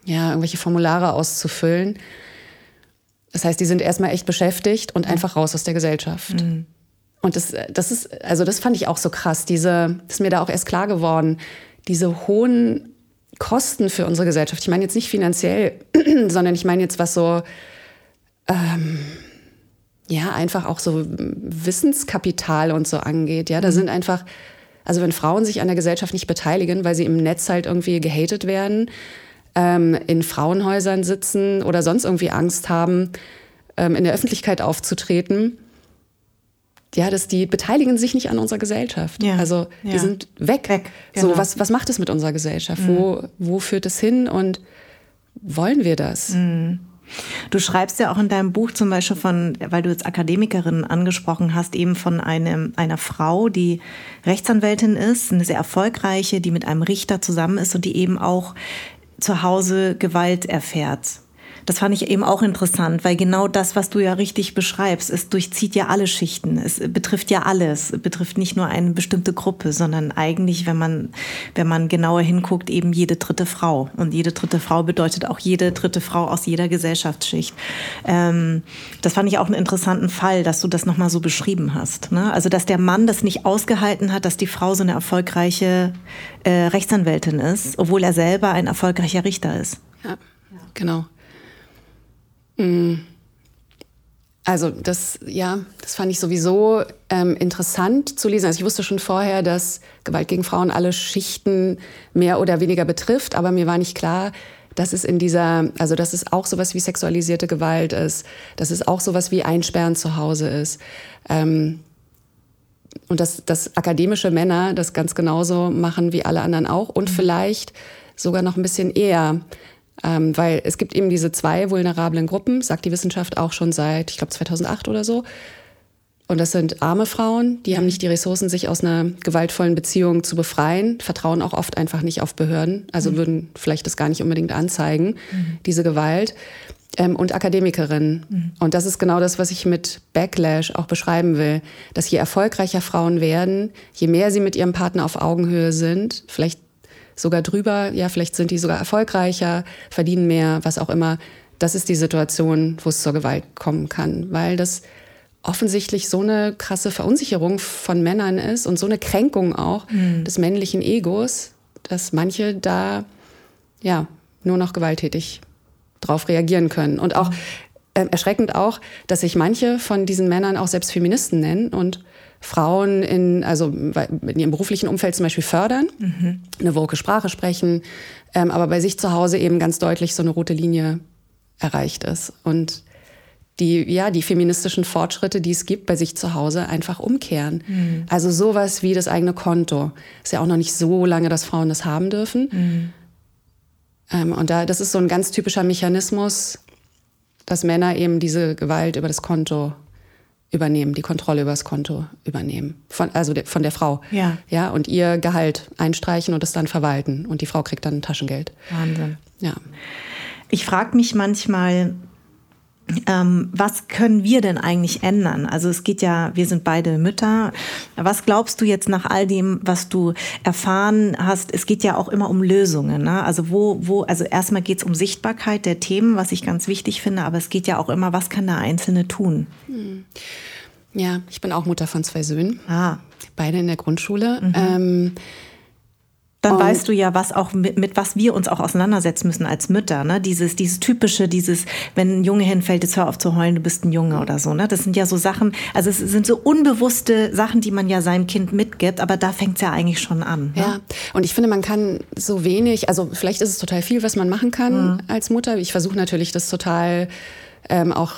ja, irgendwelche Formulare auszufüllen. Das heißt, die sind erstmal echt beschäftigt und einfach raus aus der Gesellschaft. Mhm. Und das, das ist, also das fand ich auch so krass. Diese, das ist mir da auch erst klar geworden, diese hohen Kosten für unsere Gesellschaft. Ich meine jetzt nicht finanziell, sondern ich meine jetzt, was so, ähm, ja, einfach auch so Wissenskapital und so angeht. Ja, da mhm. sind einfach, also wenn Frauen sich an der Gesellschaft nicht beteiligen, weil sie im Netz halt irgendwie gehatet werden, ähm, in Frauenhäusern sitzen oder sonst irgendwie Angst haben, ähm, in der Öffentlichkeit aufzutreten, ja, dass die beteiligen sich nicht an unserer Gesellschaft. Ja, also die ja. sind weg. weg genau. So, was, was macht es mit unserer Gesellschaft? Mhm. Wo, wo führt es hin und wollen wir das? Mhm. Du schreibst ja auch in deinem Buch zum Beispiel von, weil du jetzt Akademikerin angesprochen hast, eben von einem, einer Frau, die Rechtsanwältin ist, eine sehr erfolgreiche, die mit einem Richter zusammen ist und die eben auch zu Hause Gewalt erfährt. Das fand ich eben auch interessant, weil genau das, was du ja richtig beschreibst, es durchzieht ja alle Schichten. Es betrifft ja alles. Es betrifft nicht nur eine bestimmte Gruppe, sondern eigentlich, wenn man, wenn man genauer hinguckt, eben jede dritte Frau. Und jede dritte Frau bedeutet auch jede dritte Frau aus jeder Gesellschaftsschicht. Ähm, das fand ich auch einen interessanten Fall, dass du das nochmal so beschrieben hast. Ne? Also, dass der Mann das nicht ausgehalten hat, dass die Frau so eine erfolgreiche äh, Rechtsanwältin ist, obwohl er selber ein erfolgreicher Richter ist. Ja, genau. Mm. Also das, ja, das fand ich sowieso ähm, interessant zu lesen. Also ich wusste schon vorher, dass Gewalt gegen Frauen alle Schichten mehr oder weniger betrifft, aber mir war nicht klar, dass es in dieser, also dass es auch sowas wie sexualisierte Gewalt ist, dass es auch sowas wie Einsperren zu Hause ist. Ähm, und dass, dass akademische Männer das ganz genauso machen wie alle anderen auch und mhm. vielleicht sogar noch ein bisschen eher. Ähm, weil es gibt eben diese zwei vulnerablen Gruppen, sagt die Wissenschaft auch schon seit, ich glaube, 2008 oder so. Und das sind arme Frauen, die haben nicht die Ressourcen, sich aus einer gewaltvollen Beziehung zu befreien, vertrauen auch oft einfach nicht auf Behörden, also mhm. würden vielleicht das gar nicht unbedingt anzeigen, mhm. diese Gewalt. Ähm, und Akademikerinnen. Mhm. Und das ist genau das, was ich mit Backlash auch beschreiben will, dass je erfolgreicher Frauen werden, je mehr sie mit ihrem Partner auf Augenhöhe sind, vielleicht sogar drüber, ja, vielleicht sind die sogar erfolgreicher, verdienen mehr, was auch immer. Das ist die Situation, wo es zur Gewalt kommen kann, weil das offensichtlich so eine krasse Verunsicherung von Männern ist und so eine Kränkung auch mhm. des männlichen Egos, dass manche da ja nur noch gewalttätig drauf reagieren können. Und auch äh, erschreckend auch, dass sich manche von diesen Männern auch selbst Feministen nennen und Frauen in, also in ihrem beruflichen Umfeld zum Beispiel fördern, mhm. eine woke Sprache sprechen, ähm, aber bei sich zu Hause eben ganz deutlich so eine rote Linie erreicht ist. Und die, ja, die feministischen Fortschritte, die es gibt, bei sich zu Hause einfach umkehren. Mhm. Also sowas wie das eigene Konto. Ist ja auch noch nicht so lange, dass Frauen das haben dürfen. Mhm. Ähm, und da, das ist so ein ganz typischer Mechanismus, dass Männer eben diese Gewalt über das Konto übernehmen, die Kontrolle über das Konto übernehmen. Von, also de, von der Frau. Ja. Ja, und ihr Gehalt einstreichen und es dann verwalten. Und die Frau kriegt dann Taschengeld. Wahnsinn. Ja. Ich frage mich manchmal, ähm, was können wir denn eigentlich ändern? Also es geht ja, wir sind beide Mütter. Was glaubst du jetzt nach all dem, was du erfahren hast? Es geht ja auch immer um Lösungen. Ne? Also wo, wo, also erstmal geht es um Sichtbarkeit der Themen, was ich ganz wichtig finde, aber es geht ja auch immer, was kann der Einzelne tun? Hm. Ja, ich bin auch Mutter von zwei Söhnen. Ah. Beide in der Grundschule. Mhm. Ähm, dann und weißt du ja, was auch mit, mit, was wir uns auch auseinandersetzen müssen als Mütter, ne? Dieses, dieses typische, dieses, wenn ein Junge hinfällt, jetzt hör auf zu heulen, du bist ein Junge oder so, ne? Das sind ja so Sachen, also es sind so unbewusste Sachen, die man ja seinem Kind mitgibt, aber da fängt es ja eigentlich schon an. Ne? Ja, und ich finde, man kann so wenig, also vielleicht ist es total viel, was man machen kann mhm. als Mutter. Ich versuche natürlich, das total ähm, auch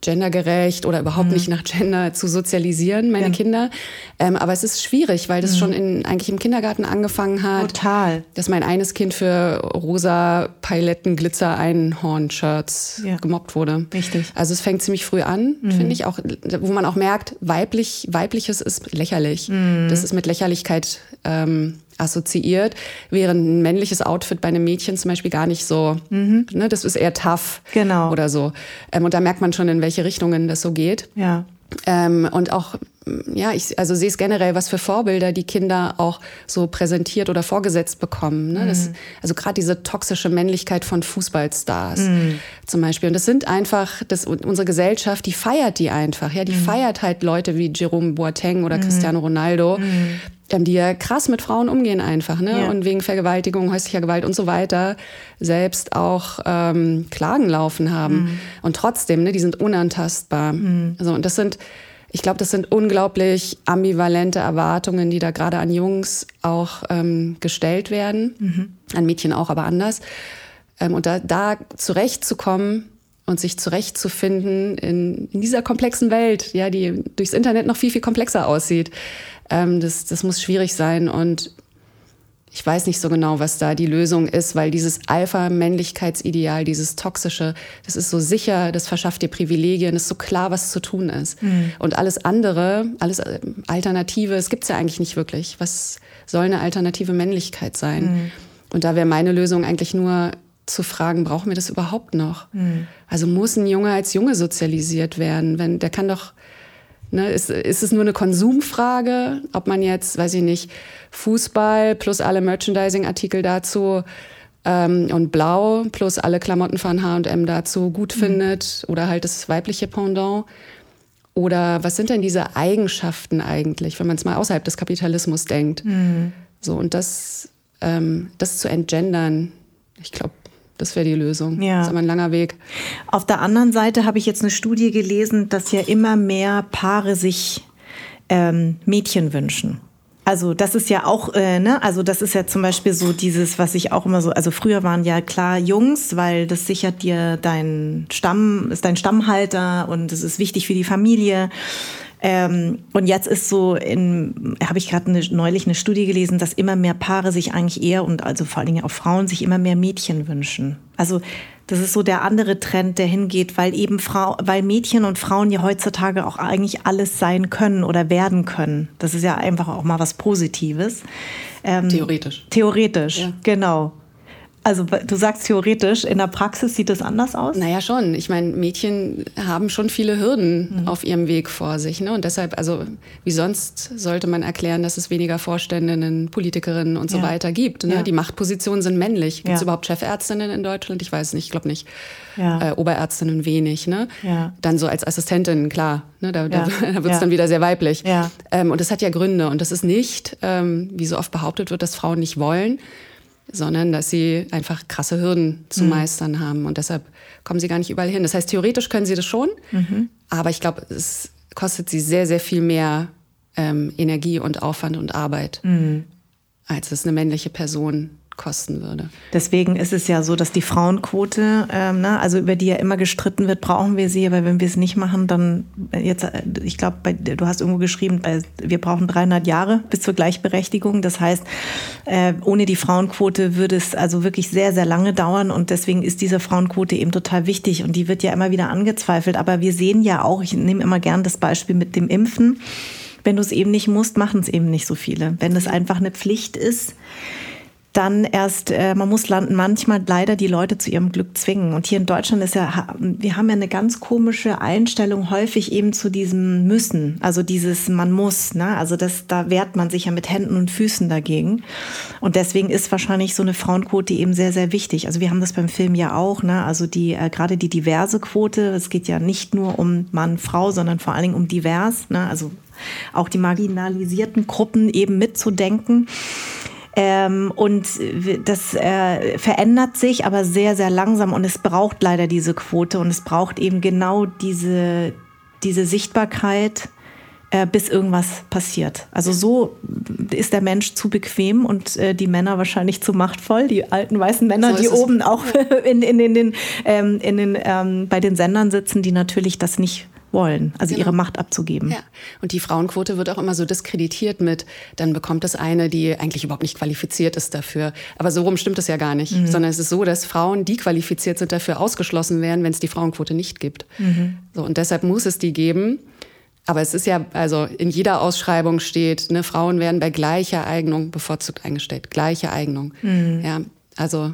gendergerecht oder überhaupt mhm. nicht nach Gender zu sozialisieren, meine ja. Kinder. Ähm, aber es ist schwierig, weil das mhm. schon in, eigentlich im Kindergarten angefangen hat. Total. Dass mein eines Kind für rosa Paletten Glitzer Einhorn-Shirts ja. gemobbt wurde. Richtig. Also es fängt ziemlich früh an, mhm. finde ich auch, wo man auch merkt, weiblich, weibliches ist lächerlich. Mhm. Das ist mit Lächerlichkeit ähm, assoziiert, während ein männliches Outfit bei einem Mädchen zum Beispiel gar nicht so, mhm. ne, das ist eher tough genau. oder so. Ähm, und da merkt man schon, in welche Richtungen das so geht. Ja. Ähm, und auch, ja, ich also sehe es generell, was für Vorbilder die Kinder auch so präsentiert oder vorgesetzt bekommen. Ne? Mhm. Das, also gerade diese toxische Männlichkeit von Fußballstars mhm. zum Beispiel. Und das sind einfach, das, unsere Gesellschaft, die feiert die einfach. Ja, die mhm. feiert halt Leute wie Jerome Boateng oder mhm. Cristiano Ronaldo, mhm die ja krass mit Frauen umgehen einfach, ne? Ja. Und wegen Vergewaltigung, häuslicher Gewalt und so weiter selbst auch ähm, Klagen laufen haben. Mhm. Und trotzdem, ne, die sind unantastbar. Also, und das sind, ich glaube, das sind unglaublich ambivalente Erwartungen, die da gerade an Jungs auch ähm, gestellt werden, mhm. an Mädchen auch, aber anders. Ähm, und da, da zurechtzukommen, und sich zurechtzufinden in, in dieser komplexen Welt, ja, die durchs Internet noch viel, viel komplexer aussieht. Ähm, das, das muss schwierig sein und ich weiß nicht so genau, was da die Lösung ist, weil dieses Alpha-Männlichkeitsideal, dieses toxische, das ist so sicher, das verschafft dir Privilegien, ist so klar, was zu tun ist. Mhm. Und alles andere, alles äh, Alternative, es gibt es ja eigentlich nicht wirklich. Was soll eine alternative Männlichkeit sein? Mhm. Und da wäre meine Lösung eigentlich nur zu fragen, brauchen wir das überhaupt noch? Mhm. Also muss ein Junge als Junge sozialisiert werden? Wenn der kann doch Ne, ist, ist es nur eine Konsumfrage, ob man jetzt, weiß ich nicht, Fußball plus alle Merchandising-Artikel dazu ähm, und Blau plus alle Klamotten von H&M dazu gut mhm. findet oder halt das weibliche Pendant? Oder was sind denn diese Eigenschaften eigentlich, wenn man es mal außerhalb des Kapitalismus denkt? Mhm. So, und das, ähm, das zu entgendern, ich glaube, das wäre die Lösung. Ja. Das ist aber ein langer Weg. Auf der anderen Seite habe ich jetzt eine Studie gelesen, dass ja immer mehr Paare sich ähm, Mädchen wünschen. Also das ist ja auch, äh, ne, also das ist ja zum Beispiel so dieses, was ich auch immer so, also früher waren ja klar Jungs, weil das sichert dir dein Stamm, ist dein Stammhalter und es ist wichtig für die Familie. Ähm, und jetzt ist so, habe ich gerade neulich eine Studie gelesen, dass immer mehr Paare sich eigentlich eher und also vor allen Dingen auch Frauen sich immer mehr Mädchen wünschen. Also Das ist so der andere Trend, der hingeht, weil eben Frau, weil Mädchen und Frauen ja heutzutage auch eigentlich alles sein können oder werden können. Das ist ja einfach auch mal was Positives. Ähm, theoretisch. Theoretisch, ja. genau. Also du sagst theoretisch, in der Praxis sieht es anders aus? Naja, schon. Ich meine, Mädchen haben schon viele Hürden mhm. auf ihrem Weg vor sich. Ne? Und deshalb, also wie sonst sollte man erklären, dass es weniger Vorständinnen, Politikerinnen und so ja. weiter gibt. Ne? Ja. Die Machtpositionen sind männlich. Gibt es ja. überhaupt Chefärztinnen in Deutschland? Ich weiß nicht, ich glaube nicht. Äh, Oberärztinnen wenig. Ne? Dann so als Assistentin, klar. Ne? Da, da, da wird es dann wieder sehr weiblich. Ähm, und das hat ja Gründe. Und das ist nicht, ähm, wie so oft behauptet wird, dass Frauen nicht wollen sondern dass sie einfach krasse Hürden zu mhm. meistern haben und deshalb kommen sie gar nicht überall hin. Das heißt, theoretisch können sie das schon, mhm. aber ich glaube, es kostet sie sehr, sehr viel mehr ähm, Energie und Aufwand und Arbeit, mhm. als es eine männliche Person kosten würde. Deswegen ist es ja so, dass die Frauenquote, ähm, ne, also über die ja immer gestritten wird, brauchen wir sie, aber wenn wir es nicht machen, dann äh, jetzt, äh, ich glaube, du hast irgendwo geschrieben, wir brauchen 300 Jahre bis zur Gleichberechtigung. Das heißt, äh, ohne die Frauenquote würde es also wirklich sehr, sehr lange dauern und deswegen ist diese Frauenquote eben total wichtig und die wird ja immer wieder angezweifelt. Aber wir sehen ja auch, ich nehme immer gern das Beispiel mit dem Impfen. Wenn du es eben nicht musst, machen es eben nicht so viele. Wenn es einfach eine Pflicht ist, dann erst, äh, man muss manchmal leider die Leute zu ihrem Glück zwingen. Und hier in Deutschland ist ja, wir haben ja eine ganz komische Einstellung häufig eben zu diesem Müssen. Also dieses man muss, ne? Also das, da wehrt man sich ja mit Händen und Füßen dagegen. Und deswegen ist wahrscheinlich so eine Frauenquote eben sehr, sehr wichtig. Also wir haben das beim Film ja auch, ne? Also die, äh, gerade die diverse Quote, es geht ja nicht nur um Mann, Frau, sondern vor allen Dingen um divers, ne? Also auch die marginalisierten Gruppen eben mitzudenken. Ähm, und das äh, verändert sich aber sehr, sehr langsam und es braucht leider diese Quote und es braucht eben genau diese, diese Sichtbarkeit, äh, bis irgendwas passiert. Also so ist der Mensch zu bequem und äh, die Männer wahrscheinlich zu machtvoll, die alten weißen Männer, so die oben auch in, in, in den, ähm, in den ähm, bei den Sendern sitzen, die natürlich das nicht wollen, also genau. ihre Macht abzugeben. Ja. Und die Frauenquote wird auch immer so diskreditiert mit, dann bekommt es eine, die eigentlich überhaupt nicht qualifiziert ist dafür. Aber so rum stimmt es ja gar nicht, mhm. sondern es ist so, dass Frauen, die qualifiziert sind, dafür ausgeschlossen werden, wenn es die Frauenquote nicht gibt. Mhm. So, und deshalb muss es die geben. Aber es ist ja, also in jeder Ausschreibung steht, ne, Frauen werden bei gleicher Eignung bevorzugt eingestellt. Gleiche Eignung. Mhm. Ja, also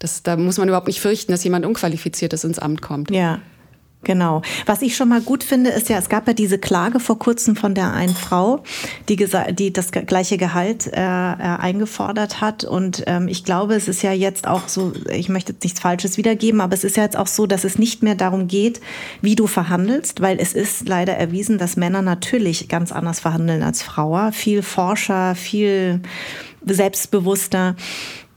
das, da muss man überhaupt nicht fürchten, dass jemand Unqualifiziertes ins Amt kommt. Ja. Genau. Was ich schon mal gut finde, ist ja, es gab ja diese Klage vor kurzem von der einen Frau, die, die das gleiche Gehalt äh, äh, eingefordert hat. Und ähm, ich glaube, es ist ja jetzt auch so, ich möchte jetzt nichts Falsches wiedergeben, aber es ist ja jetzt auch so, dass es nicht mehr darum geht, wie du verhandelst, weil es ist leider erwiesen, dass Männer natürlich ganz anders verhandeln als Frauen. Viel forscher, viel selbstbewusster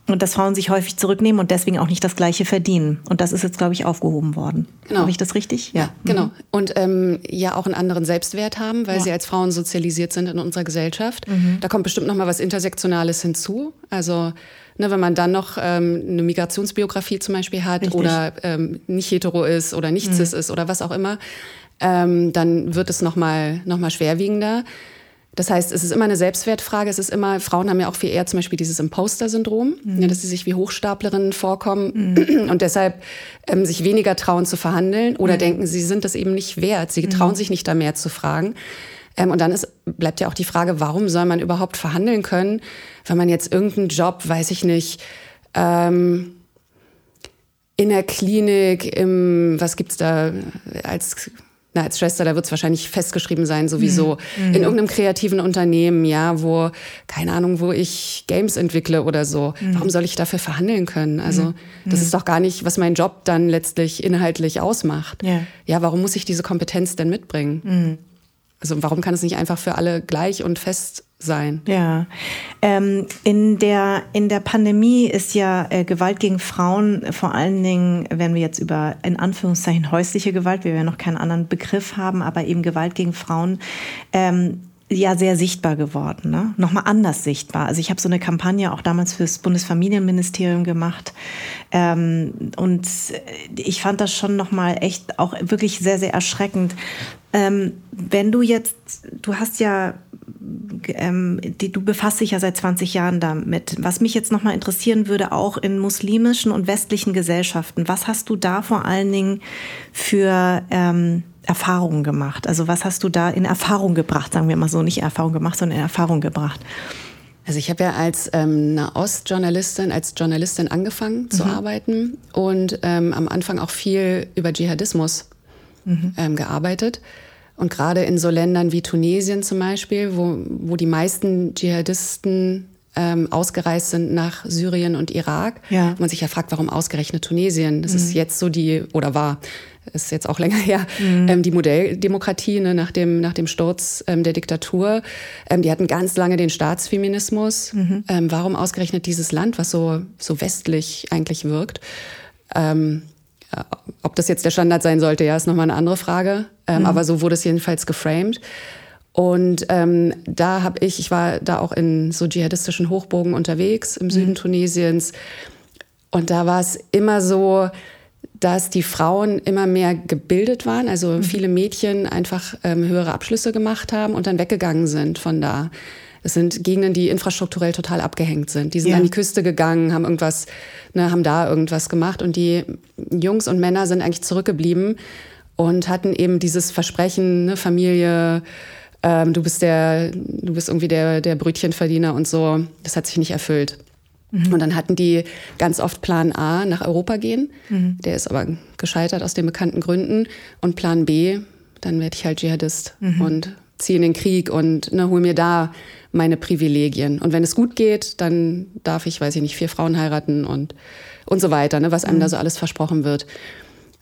und dass Frauen sich häufig zurücknehmen und deswegen auch nicht das Gleiche verdienen. Und das ist jetzt, glaube ich, aufgehoben worden. Genau. Habe ich das richtig? Ja, genau. Mhm. Und ähm, ja auch einen anderen Selbstwert haben, weil ja. sie als Frauen sozialisiert sind in unserer Gesellschaft. Mhm. Da kommt bestimmt noch mal was Intersektionales hinzu. Also ne, wenn man dann noch ähm, eine Migrationsbiografie zum Beispiel hat richtig. oder ähm, nicht hetero ist oder nicht mhm. cis ist oder was auch immer, ähm, dann wird es noch mal, noch mal schwerwiegender. Das heißt, es ist immer eine Selbstwertfrage. Es ist immer, Frauen haben ja auch viel eher zum Beispiel dieses Imposter-Syndrom, mhm. ja, dass sie sich wie Hochstaplerinnen vorkommen mhm. und deshalb ähm, sich weniger trauen zu verhandeln oder mhm. denken, sie sind das eben nicht wert. Sie trauen mhm. sich nicht da mehr zu fragen. Ähm, und dann ist, bleibt ja auch die Frage, warum soll man überhaupt verhandeln können, wenn man jetzt irgendeinen Job, weiß ich nicht, ähm, in der Klinik, im, was gibt's da als na, als Schwester, da wird es wahrscheinlich festgeschrieben sein, sowieso. Mhm. In irgendeinem kreativen Unternehmen, ja, wo, keine Ahnung, wo ich Games entwickle oder so. Mhm. Warum soll ich dafür verhandeln können? Also, mhm. das mhm. ist doch gar nicht, was mein Job dann letztlich inhaltlich ausmacht. Ja, ja warum muss ich diese Kompetenz denn mitbringen? Also, warum kann es nicht einfach für alle gleich und fest sein. Ja, ähm, in, der, in der Pandemie ist ja äh, Gewalt gegen Frauen vor allen Dingen, wenn wir jetzt über in Anführungszeichen häusliche Gewalt, wir ja noch keinen anderen Begriff haben, aber eben Gewalt gegen Frauen, ähm, ja sehr sichtbar geworden, ne? nochmal anders sichtbar. Also ich habe so eine Kampagne auch damals fürs Bundesfamilienministerium gemacht ähm, und ich fand das schon nochmal echt auch wirklich sehr, sehr erschreckend. Ähm, wenn du jetzt, du hast ja, ähm, die, du befasst dich ja seit 20 Jahren damit. Was mich jetzt nochmal interessieren würde, auch in muslimischen und westlichen Gesellschaften, was hast du da vor allen Dingen für ähm, Erfahrungen gemacht? Also was hast du da in Erfahrung gebracht, sagen wir mal so, nicht Erfahrung gemacht, sondern in Erfahrung gebracht? Also ich habe ja als ähm, eine Ostjournalistin, als Journalistin angefangen mhm. zu arbeiten und ähm, am Anfang auch viel über Dschihadismus mhm. ähm, gearbeitet. Und gerade in so Ländern wie Tunesien zum Beispiel, wo, wo die meisten Dschihadisten ähm, ausgereist sind nach Syrien und Irak. Ja. man sich ja fragt, warum ausgerechnet Tunesien? Das mhm. ist jetzt so die, oder war, ist jetzt auch länger her, mhm. ähm, die Modelldemokratie ne, nach, dem, nach dem Sturz ähm, der Diktatur. Ähm, die hatten ganz lange den Staatsfeminismus. Mhm. Ähm, warum ausgerechnet dieses Land, was so, so westlich eigentlich wirkt? Ähm, äh, ob das jetzt der Standard sein sollte, ja, ist nochmal eine andere Frage. Mhm. Aber so wurde es jedenfalls geframed. Und ähm, da habe ich, ich war da auch in so dschihadistischen Hochburgen unterwegs im Süden mhm. Tunesiens. Und da war es immer so, dass die Frauen immer mehr gebildet waren, also mhm. viele Mädchen einfach ähm, höhere Abschlüsse gemacht haben und dann weggegangen sind von da. Es sind Gegenden, die infrastrukturell total abgehängt sind. Die sind ja. an die Küste gegangen, haben irgendwas, ne, haben da irgendwas gemacht und die Jungs und Männer sind eigentlich zurückgeblieben und hatten eben dieses Versprechen, ne, Familie, ähm, du bist der, du bist irgendwie der, der Brötchenverdiener und so. Das hat sich nicht erfüllt. Mhm. Und dann hatten die ganz oft Plan A nach Europa gehen. Mhm. Der ist aber gescheitert aus den bekannten Gründen. Und Plan B, dann werde ich halt Dschihadist mhm. und ziehe in den Krieg und ne, hol mir da meine Privilegien. Und wenn es gut geht, dann darf ich, weiß ich nicht, vier Frauen heiraten und, und so weiter, ne, was einem da mhm. so alles versprochen wird.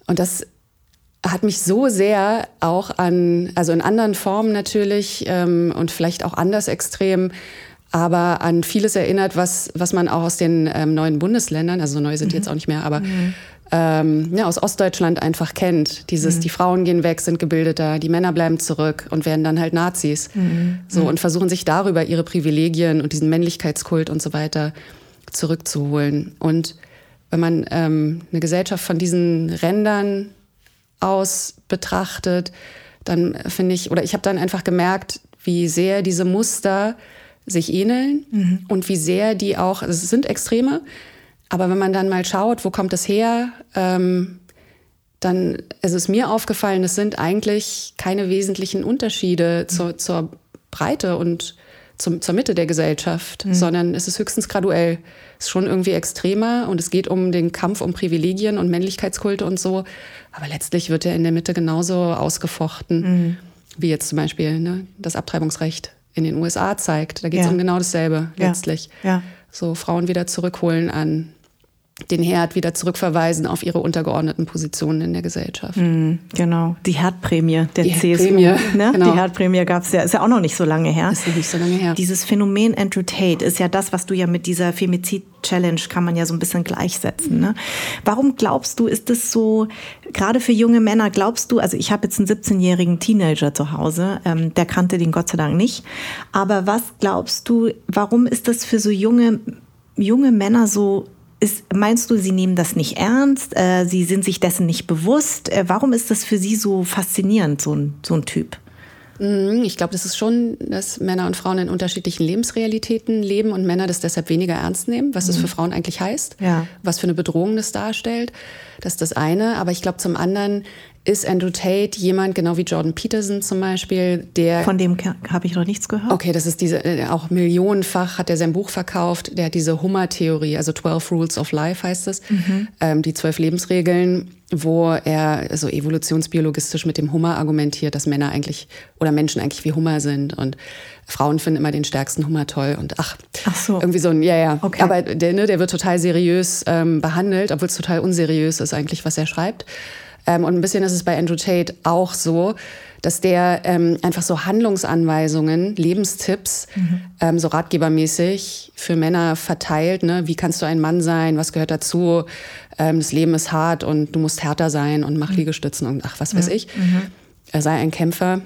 Und das hat mich so sehr auch an, also in anderen Formen natürlich ähm, und vielleicht auch anders extrem, aber an vieles erinnert, was, was man auch aus den ähm, neuen Bundesländern, also so neu sind mhm. jetzt auch nicht mehr, aber mhm. ähm, ja, aus Ostdeutschland einfach kennt. Dieses, mhm. die Frauen gehen weg, sind gebildeter, die Männer bleiben zurück und werden dann halt Nazis. Mhm. So und versuchen sich darüber ihre Privilegien und diesen Männlichkeitskult und so weiter zurückzuholen. Und wenn man ähm, eine Gesellschaft von diesen Rändern aus betrachtet, dann finde ich, oder ich habe dann einfach gemerkt, wie sehr diese Muster sich ähneln mhm. und wie sehr die auch, also es sind Extreme, aber wenn man dann mal schaut, wo kommt es her, ähm, dann es ist mir aufgefallen, es sind eigentlich keine wesentlichen Unterschiede mhm. zur, zur Breite und zum, zur Mitte der Gesellschaft, mhm. sondern es ist höchstens graduell. Es ist schon irgendwie extremer und es geht um den Kampf um Privilegien und Männlichkeitskulte und so. Aber letztlich wird er in der Mitte genauso ausgefochten, mhm. wie jetzt zum Beispiel ne, das Abtreibungsrecht in den USA zeigt. Da geht es ja. um genau dasselbe letztlich. Ja. ja. So Frauen wieder zurückholen an den Herd wieder zurückverweisen auf ihre untergeordneten Positionen in der Gesellschaft. Mm, genau, die Herdprämie der die CSU. Herdprämie, ne? genau. Die Herdprämie gab es ja, ist ja auch noch nicht so lange her. Ist nicht so lange her. Dieses Phänomen Andrew Tate ist ja das, was du ja mit dieser Femizid-Challenge kann man ja so ein bisschen gleichsetzen. Ne? Warum glaubst du, ist es so, gerade für junge Männer, glaubst du, also ich habe jetzt einen 17-jährigen Teenager zu Hause, ähm, der kannte den Gott sei Dank nicht, aber was glaubst du, warum ist das für so junge, junge Männer so ist, meinst du, Sie nehmen das nicht ernst? Äh, Sie sind sich dessen nicht bewusst? Äh, warum ist das für Sie so faszinierend, so ein, so ein Typ? Mhm, ich glaube, das ist schon, dass Männer und Frauen in unterschiedlichen Lebensrealitäten leben und Männer das deshalb weniger ernst nehmen, was mhm. das für Frauen eigentlich heißt, ja. was für eine Bedrohung das darstellt. Das ist das eine. Aber ich glaube, zum anderen ist Andrew Tate jemand, genau wie Jordan Peterson zum Beispiel, der. Von dem habe ich noch nichts gehört. Okay, das ist diese, äh, auch millionenfach hat er sein Buch verkauft. Der hat diese Hummer-Theorie, also 12 Rules of Life heißt es, mhm. ähm, die zwölf Lebensregeln, wo er so evolutionsbiologistisch mit dem Hummer argumentiert, dass Männer eigentlich oder Menschen eigentlich wie Hummer sind und Frauen finden immer den stärksten Hummer toll und ach, ach so. irgendwie so ein, ja, ja. Okay. Aber der, ne, der wird total seriös ähm, behandelt, obwohl es total unseriös ist eigentlich, was er schreibt. Ähm, und ein bisschen ist es bei Andrew Tate auch so, dass der ähm, einfach so Handlungsanweisungen, Lebenstipps, mhm. ähm, so ratgebermäßig für Männer verteilt. Ne? Wie kannst du ein Mann sein? Was gehört dazu? Ähm, das Leben ist hart und du musst härter sein und mach mhm. Liegestützen und ach, was weiß mhm. ich. Mhm. Er sei ein Kämpfer.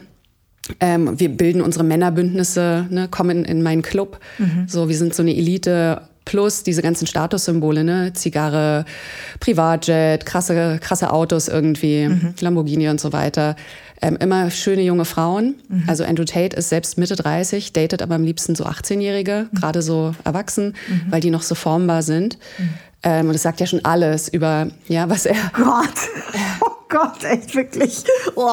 Ähm, wir bilden unsere Männerbündnisse, ne, kommen in meinen Club. Mhm. So, wir sind so eine Elite plus diese ganzen Statussymbole, ne? Zigarre, Privatjet, krasse, krasse Autos irgendwie, mhm. Lamborghini und so weiter. Ähm, immer schöne junge Frauen. Mhm. Also Andrew Tate ist selbst Mitte 30, datet aber am liebsten so 18-Jährige, mhm. gerade so erwachsen, mhm. weil die noch so formbar sind. Mhm. Ähm, und das sagt ja schon alles über, ja, was er. Gott! Oh Gott, echt wirklich. Oh,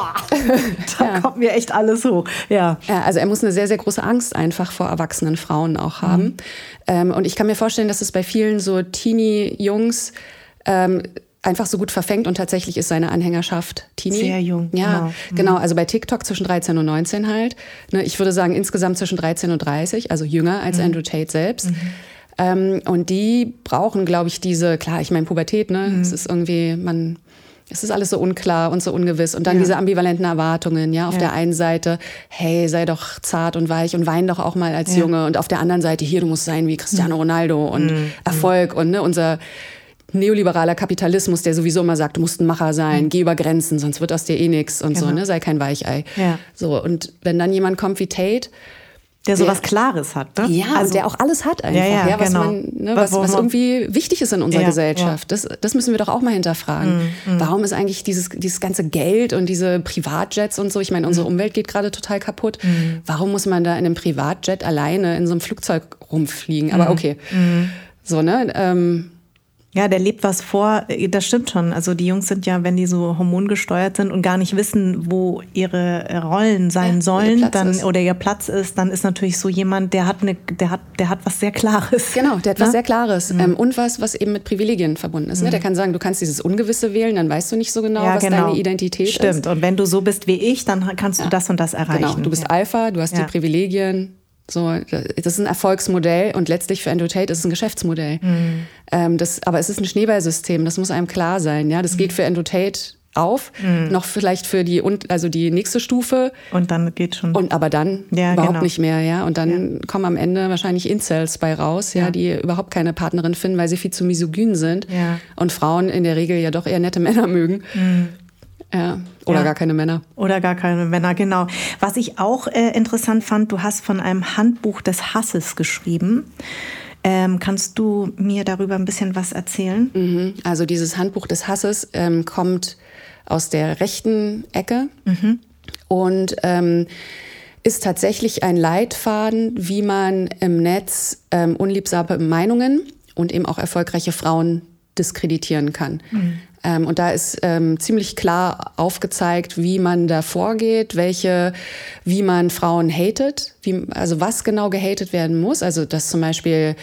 da ja. kommt mir echt alles hoch. Ja. ja. Also er muss eine sehr, sehr große Angst einfach vor erwachsenen Frauen auch haben. Mhm. Ähm, und ich kann mir vorstellen, dass es bei vielen so Teenie-Jungs ähm, einfach so gut verfängt und tatsächlich ist seine Anhängerschaft Teenie. Sehr jung. Ja, genau. Mhm. genau. Also bei TikTok zwischen 13 und 19 halt. Ne, ich würde sagen insgesamt zwischen 13 und 30, also jünger als mhm. Andrew Tate selbst. Ähm, und die brauchen, glaube ich, diese, klar, ich meine Pubertät, ne? Mhm. Es ist irgendwie, man, es ist alles so unklar und so ungewiss. Und dann ja. diese ambivalenten Erwartungen, ja. Auf ja. der einen Seite, hey, sei doch zart und weich und wein doch auch mal als ja. Junge. Und auf der anderen Seite, hier, du musst sein wie Cristiano mhm. Ronaldo und mhm. Erfolg und ne, unser neoliberaler Kapitalismus, der sowieso immer sagt, du musst ein Macher sein, mhm. geh über Grenzen, sonst wird aus dir eh nix und genau. so, ne? Sei kein Weichei. Ja. So, und wenn dann jemand kommt wie Tate, der so was Klares hat, ne? Ja, also der auch alles hat einfach, ja, ja, ja was, genau. man, ne, was, was irgendwie wichtig ist in unserer ja, Gesellschaft. Das, das müssen wir doch auch mal hinterfragen. Mhm, mhm. Warum ist eigentlich dieses, dieses ganze Geld und diese Privatjets und so, ich meine, unsere mhm. Umwelt geht gerade total kaputt. Mhm. Warum muss man da in einem Privatjet alleine in so einem Flugzeug rumfliegen? Aber mhm. okay. Mhm. So, ne? Ähm, ja, der lebt was vor, das stimmt schon. Also die Jungs sind ja, wenn die so hormongesteuert sind und gar nicht wissen, wo ihre Rollen sein ja, sollen, dann ist. oder ihr Platz ist, dann ist natürlich so jemand, der hat eine, der hat, der hat was sehr Klares. Genau, der hat ne? was sehr Klares mhm. ähm, und was, was eben mit Privilegien verbunden ist. Ne? Mhm. Der kann sagen, du kannst dieses Ungewisse wählen, dann weißt du nicht so genau, ja, was genau. deine Identität stimmt. ist. Stimmt. Und wenn du so bist wie ich, dann kannst du ja. das und das erreichen. Genau, du bist Alpha, du hast die Privilegien, so, das ist ein Erfolgsmodell und letztlich für Andrew Tate ist es ein Geschäftsmodell. Mhm. Ähm, das, aber es ist ein Schneeballsystem, das muss einem klar sein. Ja, das mhm. geht für Andrew Tate auf, mhm. noch vielleicht für die also die nächste Stufe und dann geht schon und aber dann ja, überhaupt genau. nicht mehr, ja und dann ja. kommen am Ende wahrscheinlich Incels bei raus, ja, ja, die überhaupt keine Partnerin finden, weil sie viel zu misogyn sind und Frauen in der Regel ja doch eher nette Männer mögen. Mhm. Ja. Oder ja. gar keine Männer. Oder gar keine Männer, genau. Was ich auch äh, interessant fand, du hast von einem Handbuch des Hasses geschrieben. Ähm, kannst du mir darüber ein bisschen was erzählen? Mhm. Also dieses Handbuch des Hasses ähm, kommt aus der rechten Ecke mhm. und ähm, ist tatsächlich ein Leitfaden, wie man im Netz ähm, unliebsame Meinungen und eben auch erfolgreiche Frauen diskreditieren kann. Mhm. Ähm, und da ist ähm, ziemlich klar aufgezeigt, wie man da vorgeht, welche, wie man Frauen hatet, wie, also was genau gehatet werden muss. Also dass zum Beispiel,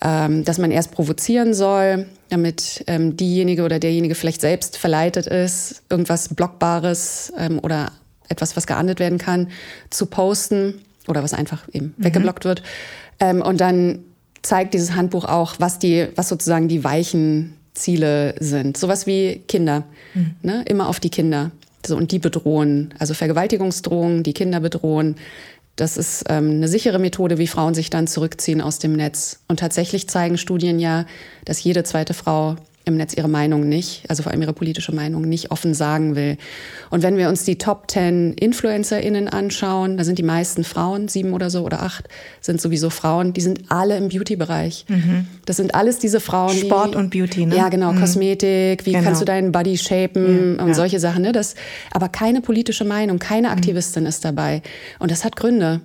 ähm, dass man erst provozieren soll, damit ähm, diejenige oder derjenige vielleicht selbst verleitet ist, irgendwas Blockbares ähm, oder etwas, was geahndet werden kann, zu posten oder was einfach eben mhm. weggeblockt wird. Ähm, und dann zeigt dieses Handbuch auch, was die, was sozusagen die weichen Ziele sind. Sowas wie Kinder, mhm. ne? immer auf die Kinder. So, und die bedrohen, also Vergewaltigungsdrohungen, die Kinder bedrohen. Das ist ähm, eine sichere Methode, wie Frauen sich dann zurückziehen aus dem Netz. Und tatsächlich zeigen Studien ja, dass jede zweite Frau im Netz ihre Meinung nicht, also vor allem ihre politische Meinung nicht offen sagen will. Und wenn wir uns die Top 10 InfluencerInnen anschauen, da sind die meisten Frauen, sieben oder so oder acht, sind sowieso Frauen, die sind alle im Beauty-Bereich. Mhm. Das sind alles diese Frauen, Sport und Beauty, ne? Ja, genau, mhm. Kosmetik, wie genau. kannst du deinen Body shapen ja, und ja. solche Sachen, ne? Das, aber keine politische Meinung, keine mhm. Aktivistin mhm. ist dabei. Und das hat Gründe.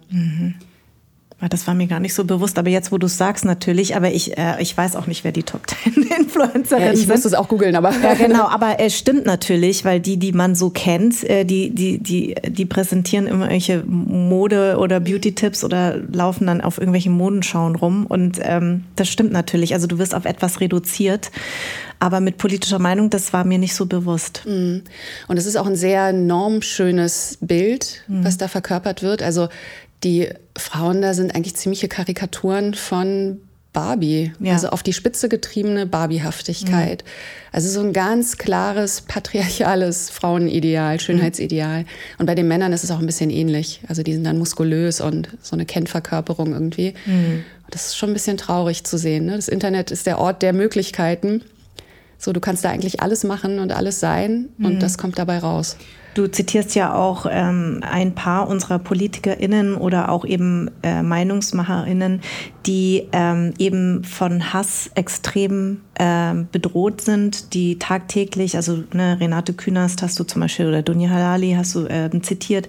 Mhm. Ah, das war mir gar nicht so bewusst, aber jetzt, wo du es sagst, natürlich. Aber ich, äh, ich weiß auch nicht, wer die Top Ten Influencerinnen ja, ich sind. Ich musste es auch googeln, aber. Ja, genau. Aber es stimmt natürlich, weil die, die man so kennt, äh, die, die, die, die präsentieren immer irgendwelche Mode- oder Beauty-Tipps oder laufen dann auf irgendwelchen Modenschauen rum. Und ähm, das stimmt natürlich. Also du wirst auf etwas reduziert. Aber mit politischer Meinung, das war mir nicht so bewusst. Mm. Und es ist auch ein sehr normschönes Bild, mhm. was da verkörpert wird. Also die Frauen da sind eigentlich ziemliche Karikaturen von Barbie, ja. also auf die Spitze getriebene Barbiehaftigkeit. Mhm. Also so ein ganz klares patriarchales Frauenideal, Schönheitsideal. Mhm. Und bei den Männern ist es auch ein bisschen ähnlich. Also die sind dann muskulös und so eine Kennverkörperung irgendwie. Mhm. Das ist schon ein bisschen traurig zu sehen. Ne? Das Internet ist der Ort der Möglichkeiten. So, du kannst da eigentlich alles machen und alles sein und mhm. das kommt dabei raus. Du zitierst ja auch ähm, ein paar unserer PolitikerInnen oder auch eben äh, MeinungsmacherInnen, die ähm, eben von Hass extrem äh, bedroht sind, die tagtäglich, also ne, Renate Künast hast du zum Beispiel oder Dunja Halali hast du äh, zitiert,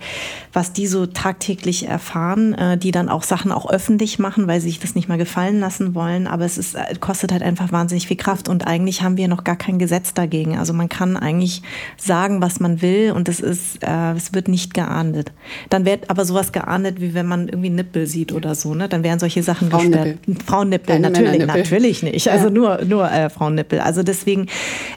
was die so tagtäglich erfahren, äh, die dann auch Sachen auch öffentlich machen, weil sie sich das nicht mal gefallen lassen wollen. Aber es ist, äh, kostet halt einfach wahnsinnig viel Kraft und eigentlich haben wir noch gar kein Gesetz dagegen. Also man kann eigentlich sagen, was man will und es ist, äh, es wird nicht geahndet. Dann wird aber sowas geahndet, wie wenn man irgendwie Nippel sieht oder so, ne? Dann wären solche Sachen Frauennippel. Frauennippel, natürlich, natürlich nicht. Also ja. nur, nur äh, Frauennippel. Also deswegen,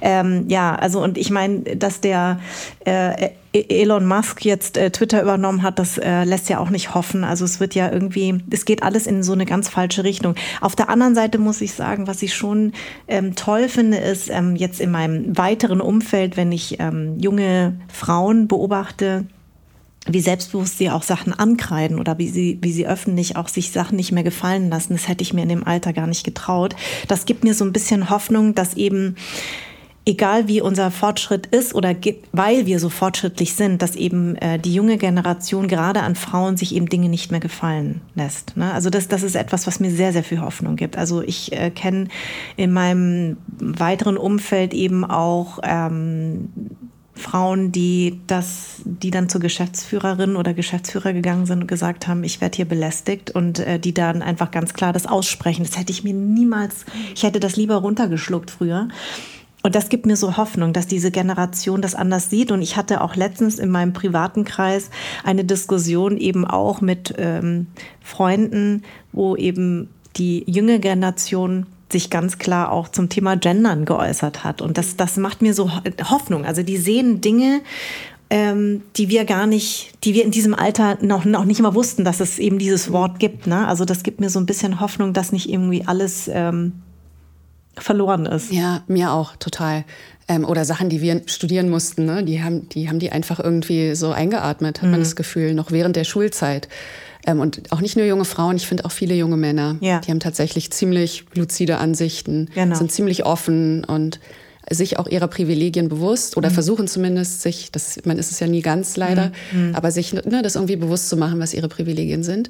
ähm, ja, also und ich meine, dass der äh, Elon Musk jetzt äh, Twitter übernommen hat, das äh, lässt ja auch nicht hoffen. Also es wird ja irgendwie, es geht alles in so eine ganz falsche Richtung. Auf der anderen Seite muss ich sagen, was ich schon ähm, toll finde, ist ähm, jetzt in meinem weiteren Umfeld, wenn ich ähm, junge Frauen beobachte, wie selbstbewusst sie auch Sachen ankreiden oder wie sie, wie sie öffentlich auch sich Sachen nicht mehr gefallen lassen. Das hätte ich mir in dem Alter gar nicht getraut. Das gibt mir so ein bisschen Hoffnung, dass eben egal wie unser Fortschritt ist oder weil wir so fortschrittlich sind, dass eben äh, die junge Generation gerade an Frauen sich eben Dinge nicht mehr gefallen lässt. Ne? Also das, das ist etwas, was mir sehr, sehr viel Hoffnung gibt. Also ich äh, kenne in meinem weiteren Umfeld eben auch ähm, Frauen, die das, die dann zur Geschäftsführerin oder Geschäftsführer gegangen sind und gesagt haben, ich werde hier belästigt und äh, die dann einfach ganz klar das aussprechen. Das hätte ich mir niemals, ich hätte das lieber runtergeschluckt früher. Und das gibt mir so Hoffnung, dass diese Generation das anders sieht. Und ich hatte auch letztens in meinem privaten Kreis eine Diskussion eben auch mit ähm, Freunden, wo eben die junge Generation sich ganz klar auch zum Thema Gendern geäußert hat. Und das, das macht mir so Hoffnung. Also die sehen Dinge, ähm, die wir gar nicht, die wir in diesem Alter noch, noch nicht mal wussten, dass es eben dieses Wort gibt. Ne? Also das gibt mir so ein bisschen Hoffnung, dass nicht irgendwie alles ähm, verloren ist. Ja, mir auch total. Ähm, oder Sachen, die wir studieren mussten, ne? die, haben, die haben die einfach irgendwie so eingeatmet, hat mhm. man das Gefühl, noch während der Schulzeit. Ähm, und auch nicht nur junge Frauen, ich finde auch viele junge Männer. Ja. Die haben tatsächlich ziemlich luzide Ansichten, genau. sind ziemlich offen und sich auch ihrer Privilegien bewusst oder mhm. versuchen zumindest sich, das, man ist es ja nie ganz leider, mhm. mhm. aber sich ne, das irgendwie bewusst zu machen, was ihre Privilegien sind.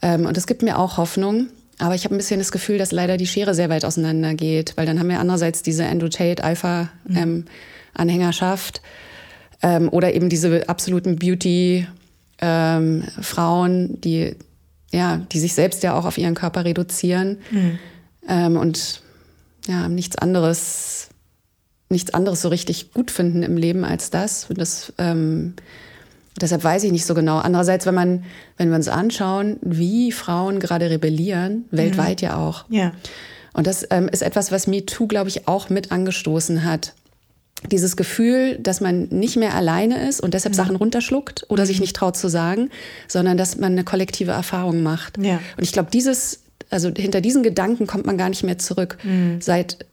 Ähm, und es gibt mir auch Hoffnung. Aber ich habe ein bisschen das Gefühl, dass leider die Schere sehr weit auseinander geht, weil dann haben wir andererseits diese Andrew Tate Alpha mhm. ähm, Anhängerschaft ähm, oder eben diese absoluten Beauty ähm, Frauen, die, ja, die sich selbst ja auch auf ihren Körper reduzieren mhm. ähm, und ja, nichts anderes, nichts anderes so richtig gut finden im Leben als das. Und das ähm, deshalb weiß ich nicht so genau. Andererseits, wenn man, wenn wir uns anschauen, wie Frauen gerade rebellieren, mhm. weltweit ja auch. Ja. Und das ähm, ist etwas, was MeToo, glaube ich, auch mit angestoßen hat dieses Gefühl, dass man nicht mehr alleine ist und deshalb mhm. Sachen runterschluckt oder mhm. sich nicht traut zu sagen, sondern dass man eine kollektive Erfahrung macht. Ja. Und ich glaube, dieses, also hinter diesen Gedanken kommt man gar nicht mehr zurück. Mhm. Seit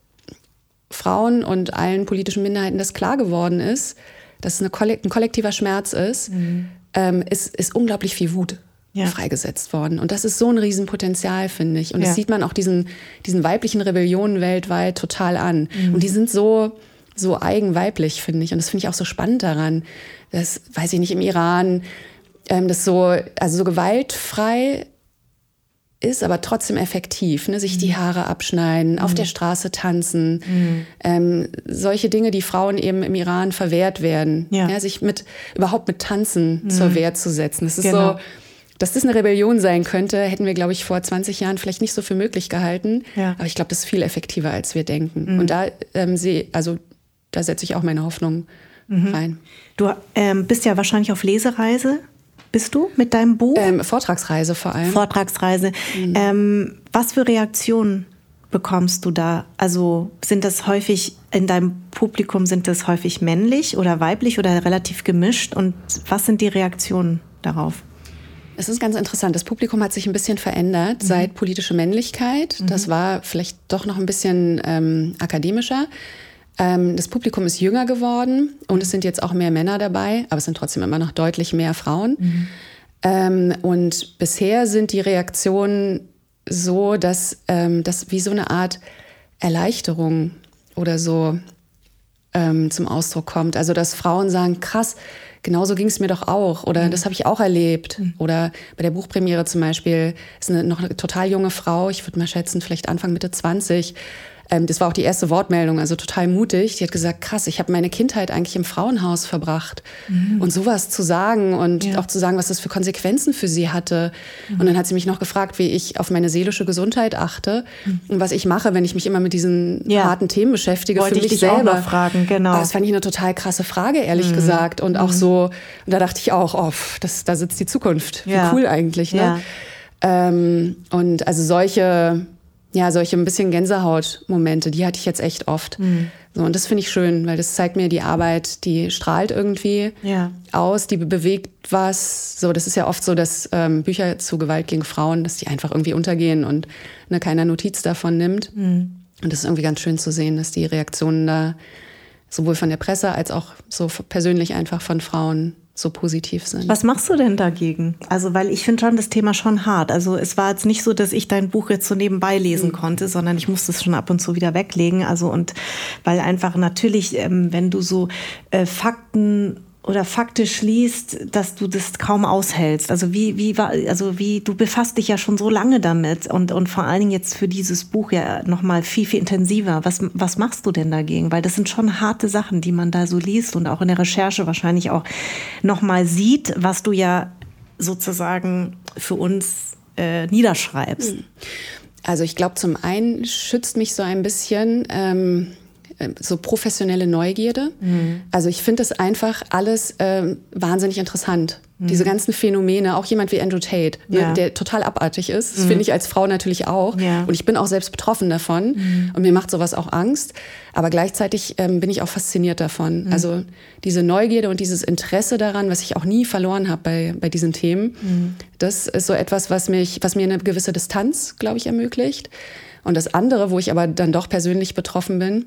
Frauen und allen politischen Minderheiten das klar geworden ist, dass es eine ein kollektiver Schmerz ist, mhm. ähm, ist, ist unglaublich viel Wut ja. freigesetzt worden. Und das ist so ein Riesenpotenzial, finde ich. Und ja. das sieht man auch diesen, diesen weiblichen Rebellionen weltweit total an. Mhm. Und die sind so, so eigenweiblich, finde ich. Und das finde ich auch so spannend daran. Das weiß ich nicht, im Iran, ähm, das so, also so gewaltfrei ist, aber trotzdem effektiv. Ne? Sich die mhm. Haare abschneiden, mhm. auf der Straße tanzen. Mhm. Ähm, solche Dinge, die Frauen eben im Iran verwehrt werden. Ja. ja sich mit, überhaupt mit Tanzen mhm. zur Wehr zu setzen. Das ist genau. so, dass das eine Rebellion sein könnte, hätten wir, glaube ich, vor 20 Jahren vielleicht nicht so für möglich gehalten. Ja. Aber ich glaube, das ist viel effektiver, als wir denken. Mhm. Und da ähm, sehe, also da setze ich auch meine Hoffnung mhm. rein. Du ähm, bist ja wahrscheinlich auf Lesereise. Bist du mit deinem Buch? Ähm, Vortragsreise vor allem. Vortragsreise. Mhm. Ähm, was für Reaktionen bekommst du da? Also sind das häufig in deinem Publikum, sind das häufig männlich oder weiblich oder relativ gemischt? Und was sind die Reaktionen darauf? Es ist ganz interessant. Das Publikum hat sich ein bisschen verändert mhm. seit politische Männlichkeit. Mhm. Das war vielleicht doch noch ein bisschen ähm, akademischer. Ähm, das Publikum ist jünger geworden und es sind jetzt auch mehr Männer dabei, aber es sind trotzdem immer noch deutlich mehr Frauen. Mhm. Ähm, und bisher sind die Reaktionen so, dass ähm, das wie so eine Art Erleichterung oder so ähm, zum Ausdruck kommt. Also dass Frauen sagen, krass, genauso ging es mir doch auch oder mhm. das habe ich auch erlebt. Mhm. Oder bei der Buchpremiere zum Beispiel ist eine, noch eine total junge Frau, ich würde mal schätzen, vielleicht Anfang, Mitte 20, ähm, das war auch die erste Wortmeldung, also total mutig. Die hat gesagt, krass, ich habe meine Kindheit eigentlich im Frauenhaus verbracht. Mhm. Und sowas zu sagen und ja. auch zu sagen, was das für Konsequenzen für sie hatte. Mhm. Und dann hat sie mich noch gefragt, wie ich auf meine seelische Gesundheit achte mhm. und was ich mache, wenn ich mich immer mit diesen ja. harten Themen beschäftige Wollte für mich ich dich selber. Auch noch fragen, genau. Das fand ich eine total krasse Frage, ehrlich mhm. gesagt. Und auch mhm. so, und da dachte ich auch, oh, das, da sitzt die Zukunft. Wie ja. cool eigentlich, ne? Ähm, und also solche ja, solche ein bisschen Gänsehaut-Momente, die hatte ich jetzt echt oft. Mhm. So, und das finde ich schön, weil das zeigt mir die Arbeit, die strahlt irgendwie ja. aus, die bewegt was. So, das ist ja oft so, dass ähm, Bücher zu Gewalt gegen Frauen, dass die einfach irgendwie untergehen und ne, keiner Notiz davon nimmt. Mhm. Und das ist irgendwie ganz schön zu sehen, dass die Reaktionen da sowohl von der Presse als auch so persönlich einfach von Frauen so positiv sind. Was machst du denn dagegen? Also, weil ich finde schon das Thema schon hart. Also, es war jetzt nicht so, dass ich dein Buch jetzt so nebenbei lesen mhm. konnte, sondern ich musste es schon ab und zu wieder weglegen. Also, und weil einfach natürlich, ähm, wenn du so äh, Fakten oder faktisch liest, dass du das kaum aushältst. Also wie, wie war, also wie, du befasst dich ja schon so lange damit und, und vor allen Dingen jetzt für dieses Buch ja nochmal viel, viel intensiver. Was, was machst du denn dagegen? Weil das sind schon harte Sachen, die man da so liest und auch in der Recherche wahrscheinlich auch nochmal sieht, was du ja sozusagen für uns äh, niederschreibst. Hm. Also ich glaube, zum einen schützt mich so ein bisschen, ähm, äh, so professionelle Neugierde. Mhm. Also ich finde das einfach alles äh, wahnsinnig interessant. Mhm. Diese ganzen Phänomene, auch jemand wie Andrew Tate, ne, ja. der total abartig ist. Das mhm. finde ich als Frau natürlich auch. Ja. Und ich bin auch selbst betroffen davon. Mhm. Und mir macht sowas auch Angst. Aber gleichzeitig ähm, bin ich auch fasziniert davon. Mhm. Also diese Neugierde und dieses Interesse daran, was ich auch nie verloren habe bei, bei diesen Themen, das ist so etwas, was mich, was mir eine gewisse Distanz, glaube ich, ermöglicht. Und das andere, wo ich aber dann doch persönlich betroffen bin,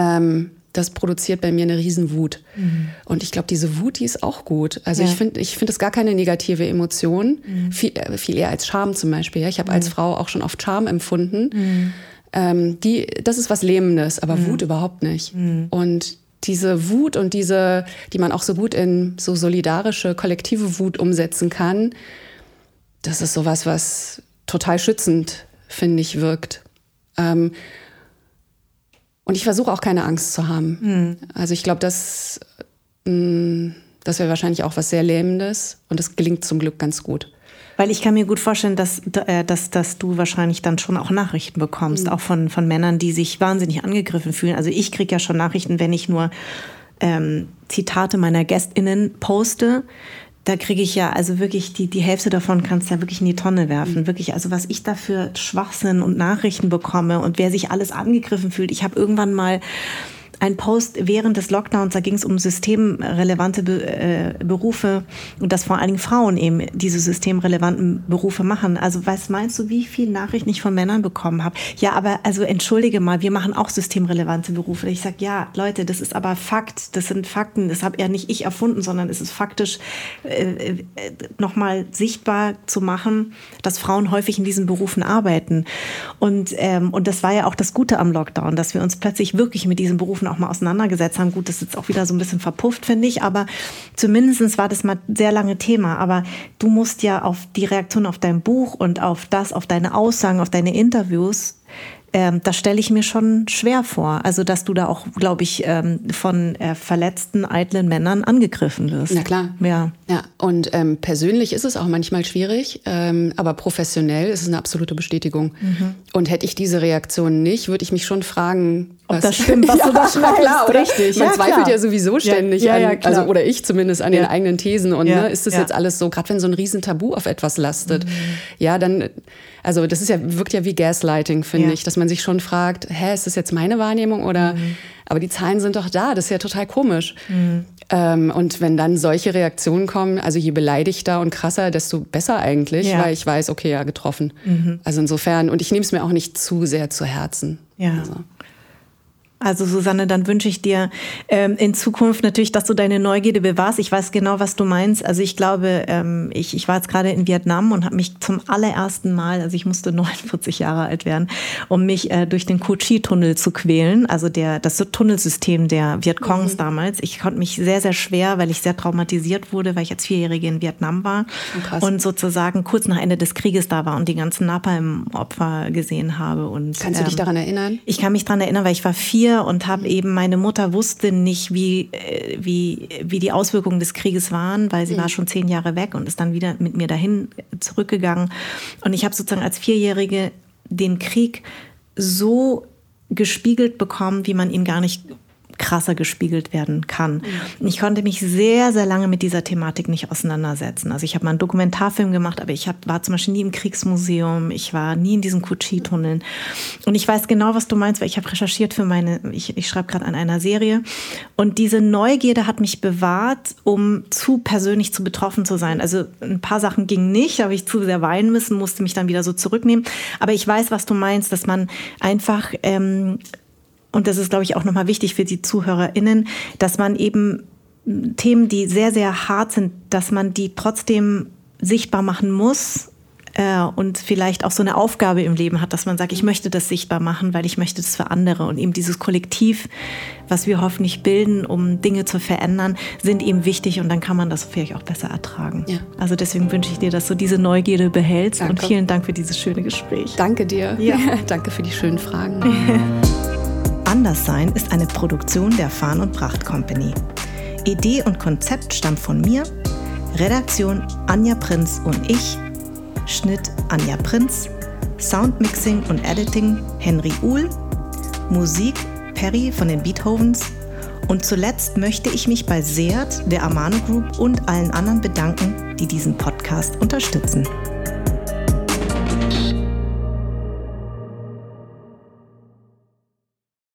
ähm, das produziert bei mir eine Riesenwut. Mhm. Und ich glaube, diese Wut, die ist auch gut. Also ja. ich finde ich finde es gar keine negative Emotion, mhm. viel, äh, viel eher als Scham zum Beispiel. Ich habe mhm. als Frau auch schon oft Scham empfunden. Mhm. Ähm, die, das ist was Lähmendes, aber mhm. Wut überhaupt nicht. Mhm. Und diese Wut und diese, die man auch so gut in so solidarische, kollektive Wut umsetzen kann, das ist sowas, was total schützend, finde ich, wirkt. Ähm, und ich versuche auch keine Angst zu haben. Mhm. Also ich glaube, das, mm, das wäre wahrscheinlich auch was sehr Lähmendes und das gelingt zum Glück ganz gut. Weil ich kann mir gut vorstellen, dass, äh, dass, dass du wahrscheinlich dann schon auch Nachrichten bekommst, mhm. auch von, von Männern, die sich wahnsinnig angegriffen fühlen. Also ich kriege ja schon Nachrichten, wenn ich nur ähm, Zitate meiner GästInnen poste, da kriege ich ja, also wirklich, die, die Hälfte davon kannst du ja wirklich in die Tonne werfen. Mhm. Wirklich, also was ich da für Schwachsinn und Nachrichten bekomme und wer sich alles angegriffen fühlt. Ich habe irgendwann mal ein Post während des Lockdowns, da ging es um systemrelevante Be äh, Berufe und dass vor allen Dingen Frauen eben diese systemrelevanten Berufe machen. Also was meinst du, wie viele Nachrichten ich von Männern bekommen habe? Ja, aber also entschuldige mal, wir machen auch systemrelevante Berufe. Ich sage, ja, Leute, das ist aber Fakt, das sind Fakten, das habe ja nicht ich erfunden, sondern es ist faktisch äh, äh, nochmal sichtbar zu machen, dass Frauen häufig in diesen Berufen arbeiten. Und, ähm, und das war ja auch das Gute am Lockdown, dass wir uns plötzlich wirklich mit diesen Berufen auch mal auseinandergesetzt haben. Gut, das ist jetzt auch wieder so ein bisschen verpufft, finde ich, aber zumindest war das mal sehr lange Thema. Aber du musst ja auf die Reaktion auf dein Buch und auf das, auf deine Aussagen, auf deine Interviews ähm, das stelle ich mir schon schwer vor. Also, dass du da auch, glaube ich, ähm, von äh, verletzten, eitlen Männern angegriffen wirst. Na klar. Ja. Ja, und ähm, persönlich ist es auch manchmal schwierig, ähm, aber professionell ist es eine absolute Bestätigung. Mhm. Und hätte ich diese Reaktion nicht, würde ich mich schon fragen, ob was, das stimmt, was ja, du da schreibst. Klar, oder? Richtig. Man ja, zweifelt ja sowieso ständig ja, an, also oder ich zumindest an den eigenen Thesen und ne, ist das jetzt alles so, gerade wenn so ein Riesentabu auf etwas lastet, mhm. ja, dann, also das ist ja, wirkt ja wie Gaslighting, finde ich, dass man sich schon fragt, hä, ist das jetzt meine Wahrnehmung oder, mhm. aber die Zahlen sind doch da, das ist ja total komisch. Mhm. Ähm, und wenn dann solche Reaktionen kommen, also je beleidigter und krasser, desto besser eigentlich, ja. weil ich weiß, okay, ja, getroffen. Mhm. Also insofern, und ich nehme es mir auch nicht zu sehr zu Herzen. Ja. Also. Also Susanne, dann wünsche ich dir ähm, in Zukunft natürlich, dass du deine Neugierde bewahrst. Ich weiß genau, was du meinst. Also ich glaube, ähm, ich, ich war jetzt gerade in Vietnam und habe mich zum allerersten Mal, also ich musste 49 Jahre alt werden, um mich äh, durch den Ko Chi-Tunnel zu quälen. Also der, das Tunnelsystem der Vietcongs mhm. damals. Ich konnte mich sehr, sehr schwer, weil ich sehr traumatisiert wurde, weil ich als Vierjährige in Vietnam war oh, und sozusagen kurz nach Ende des Krieges da war und die ganzen Napalm-Opfer gesehen habe. Und, Kannst du dich ähm, daran erinnern? Ich kann mich daran erinnern, weil ich war vier vier und habe eben, meine Mutter wusste nicht, wie, äh, wie, wie die Auswirkungen des Krieges waren, weil sie mhm. war schon zehn Jahre weg und ist dann wieder mit mir dahin zurückgegangen. Und ich habe sozusagen als Vierjährige den Krieg so gespiegelt bekommen, wie man ihn gar nicht krasser gespiegelt werden kann. Und ich konnte mich sehr, sehr lange mit dieser Thematik nicht auseinandersetzen. Also ich habe mal einen Dokumentarfilm gemacht, aber ich hab, war zum Beispiel nie im Kriegsmuseum, ich war nie in diesen Kutschi-Tunneln. Und ich weiß genau, was du meinst, weil ich habe recherchiert für meine, ich, ich schreibe gerade an einer Serie. Und diese Neugierde hat mich bewahrt, um zu persönlich zu betroffen zu sein. Also ein paar Sachen gingen nicht, habe ich zu sehr weinen müssen, musste mich dann wieder so zurücknehmen. Aber ich weiß, was du meinst, dass man einfach ähm, und das ist, glaube ich, auch nochmal wichtig für die ZuhörerInnen, dass man eben Themen, die sehr, sehr hart sind, dass man die trotzdem sichtbar machen muss äh, und vielleicht auch so eine Aufgabe im Leben hat, dass man sagt, ich möchte das sichtbar machen, weil ich möchte das für andere. Und eben dieses Kollektiv, was wir hoffentlich bilden, um Dinge zu verändern, sind eben wichtig und dann kann man das vielleicht auch besser ertragen. Ja. Also deswegen wünsche ich dir, dass du diese Neugierde behältst Danke. und vielen Dank für dieses schöne Gespräch. Danke dir. Ja. Danke für die schönen Fragen. Anderssein ist eine Produktion der Farn und Pracht Company. Idee und Konzept stammt von mir, Redaktion Anja Prinz und ich, Schnitt Anja Prinz, Soundmixing und Editing Henry Uhl, Musik Perry von den Beethovens und zuletzt möchte ich mich bei Seat, der Amano Group und allen anderen bedanken, die diesen Podcast unterstützen.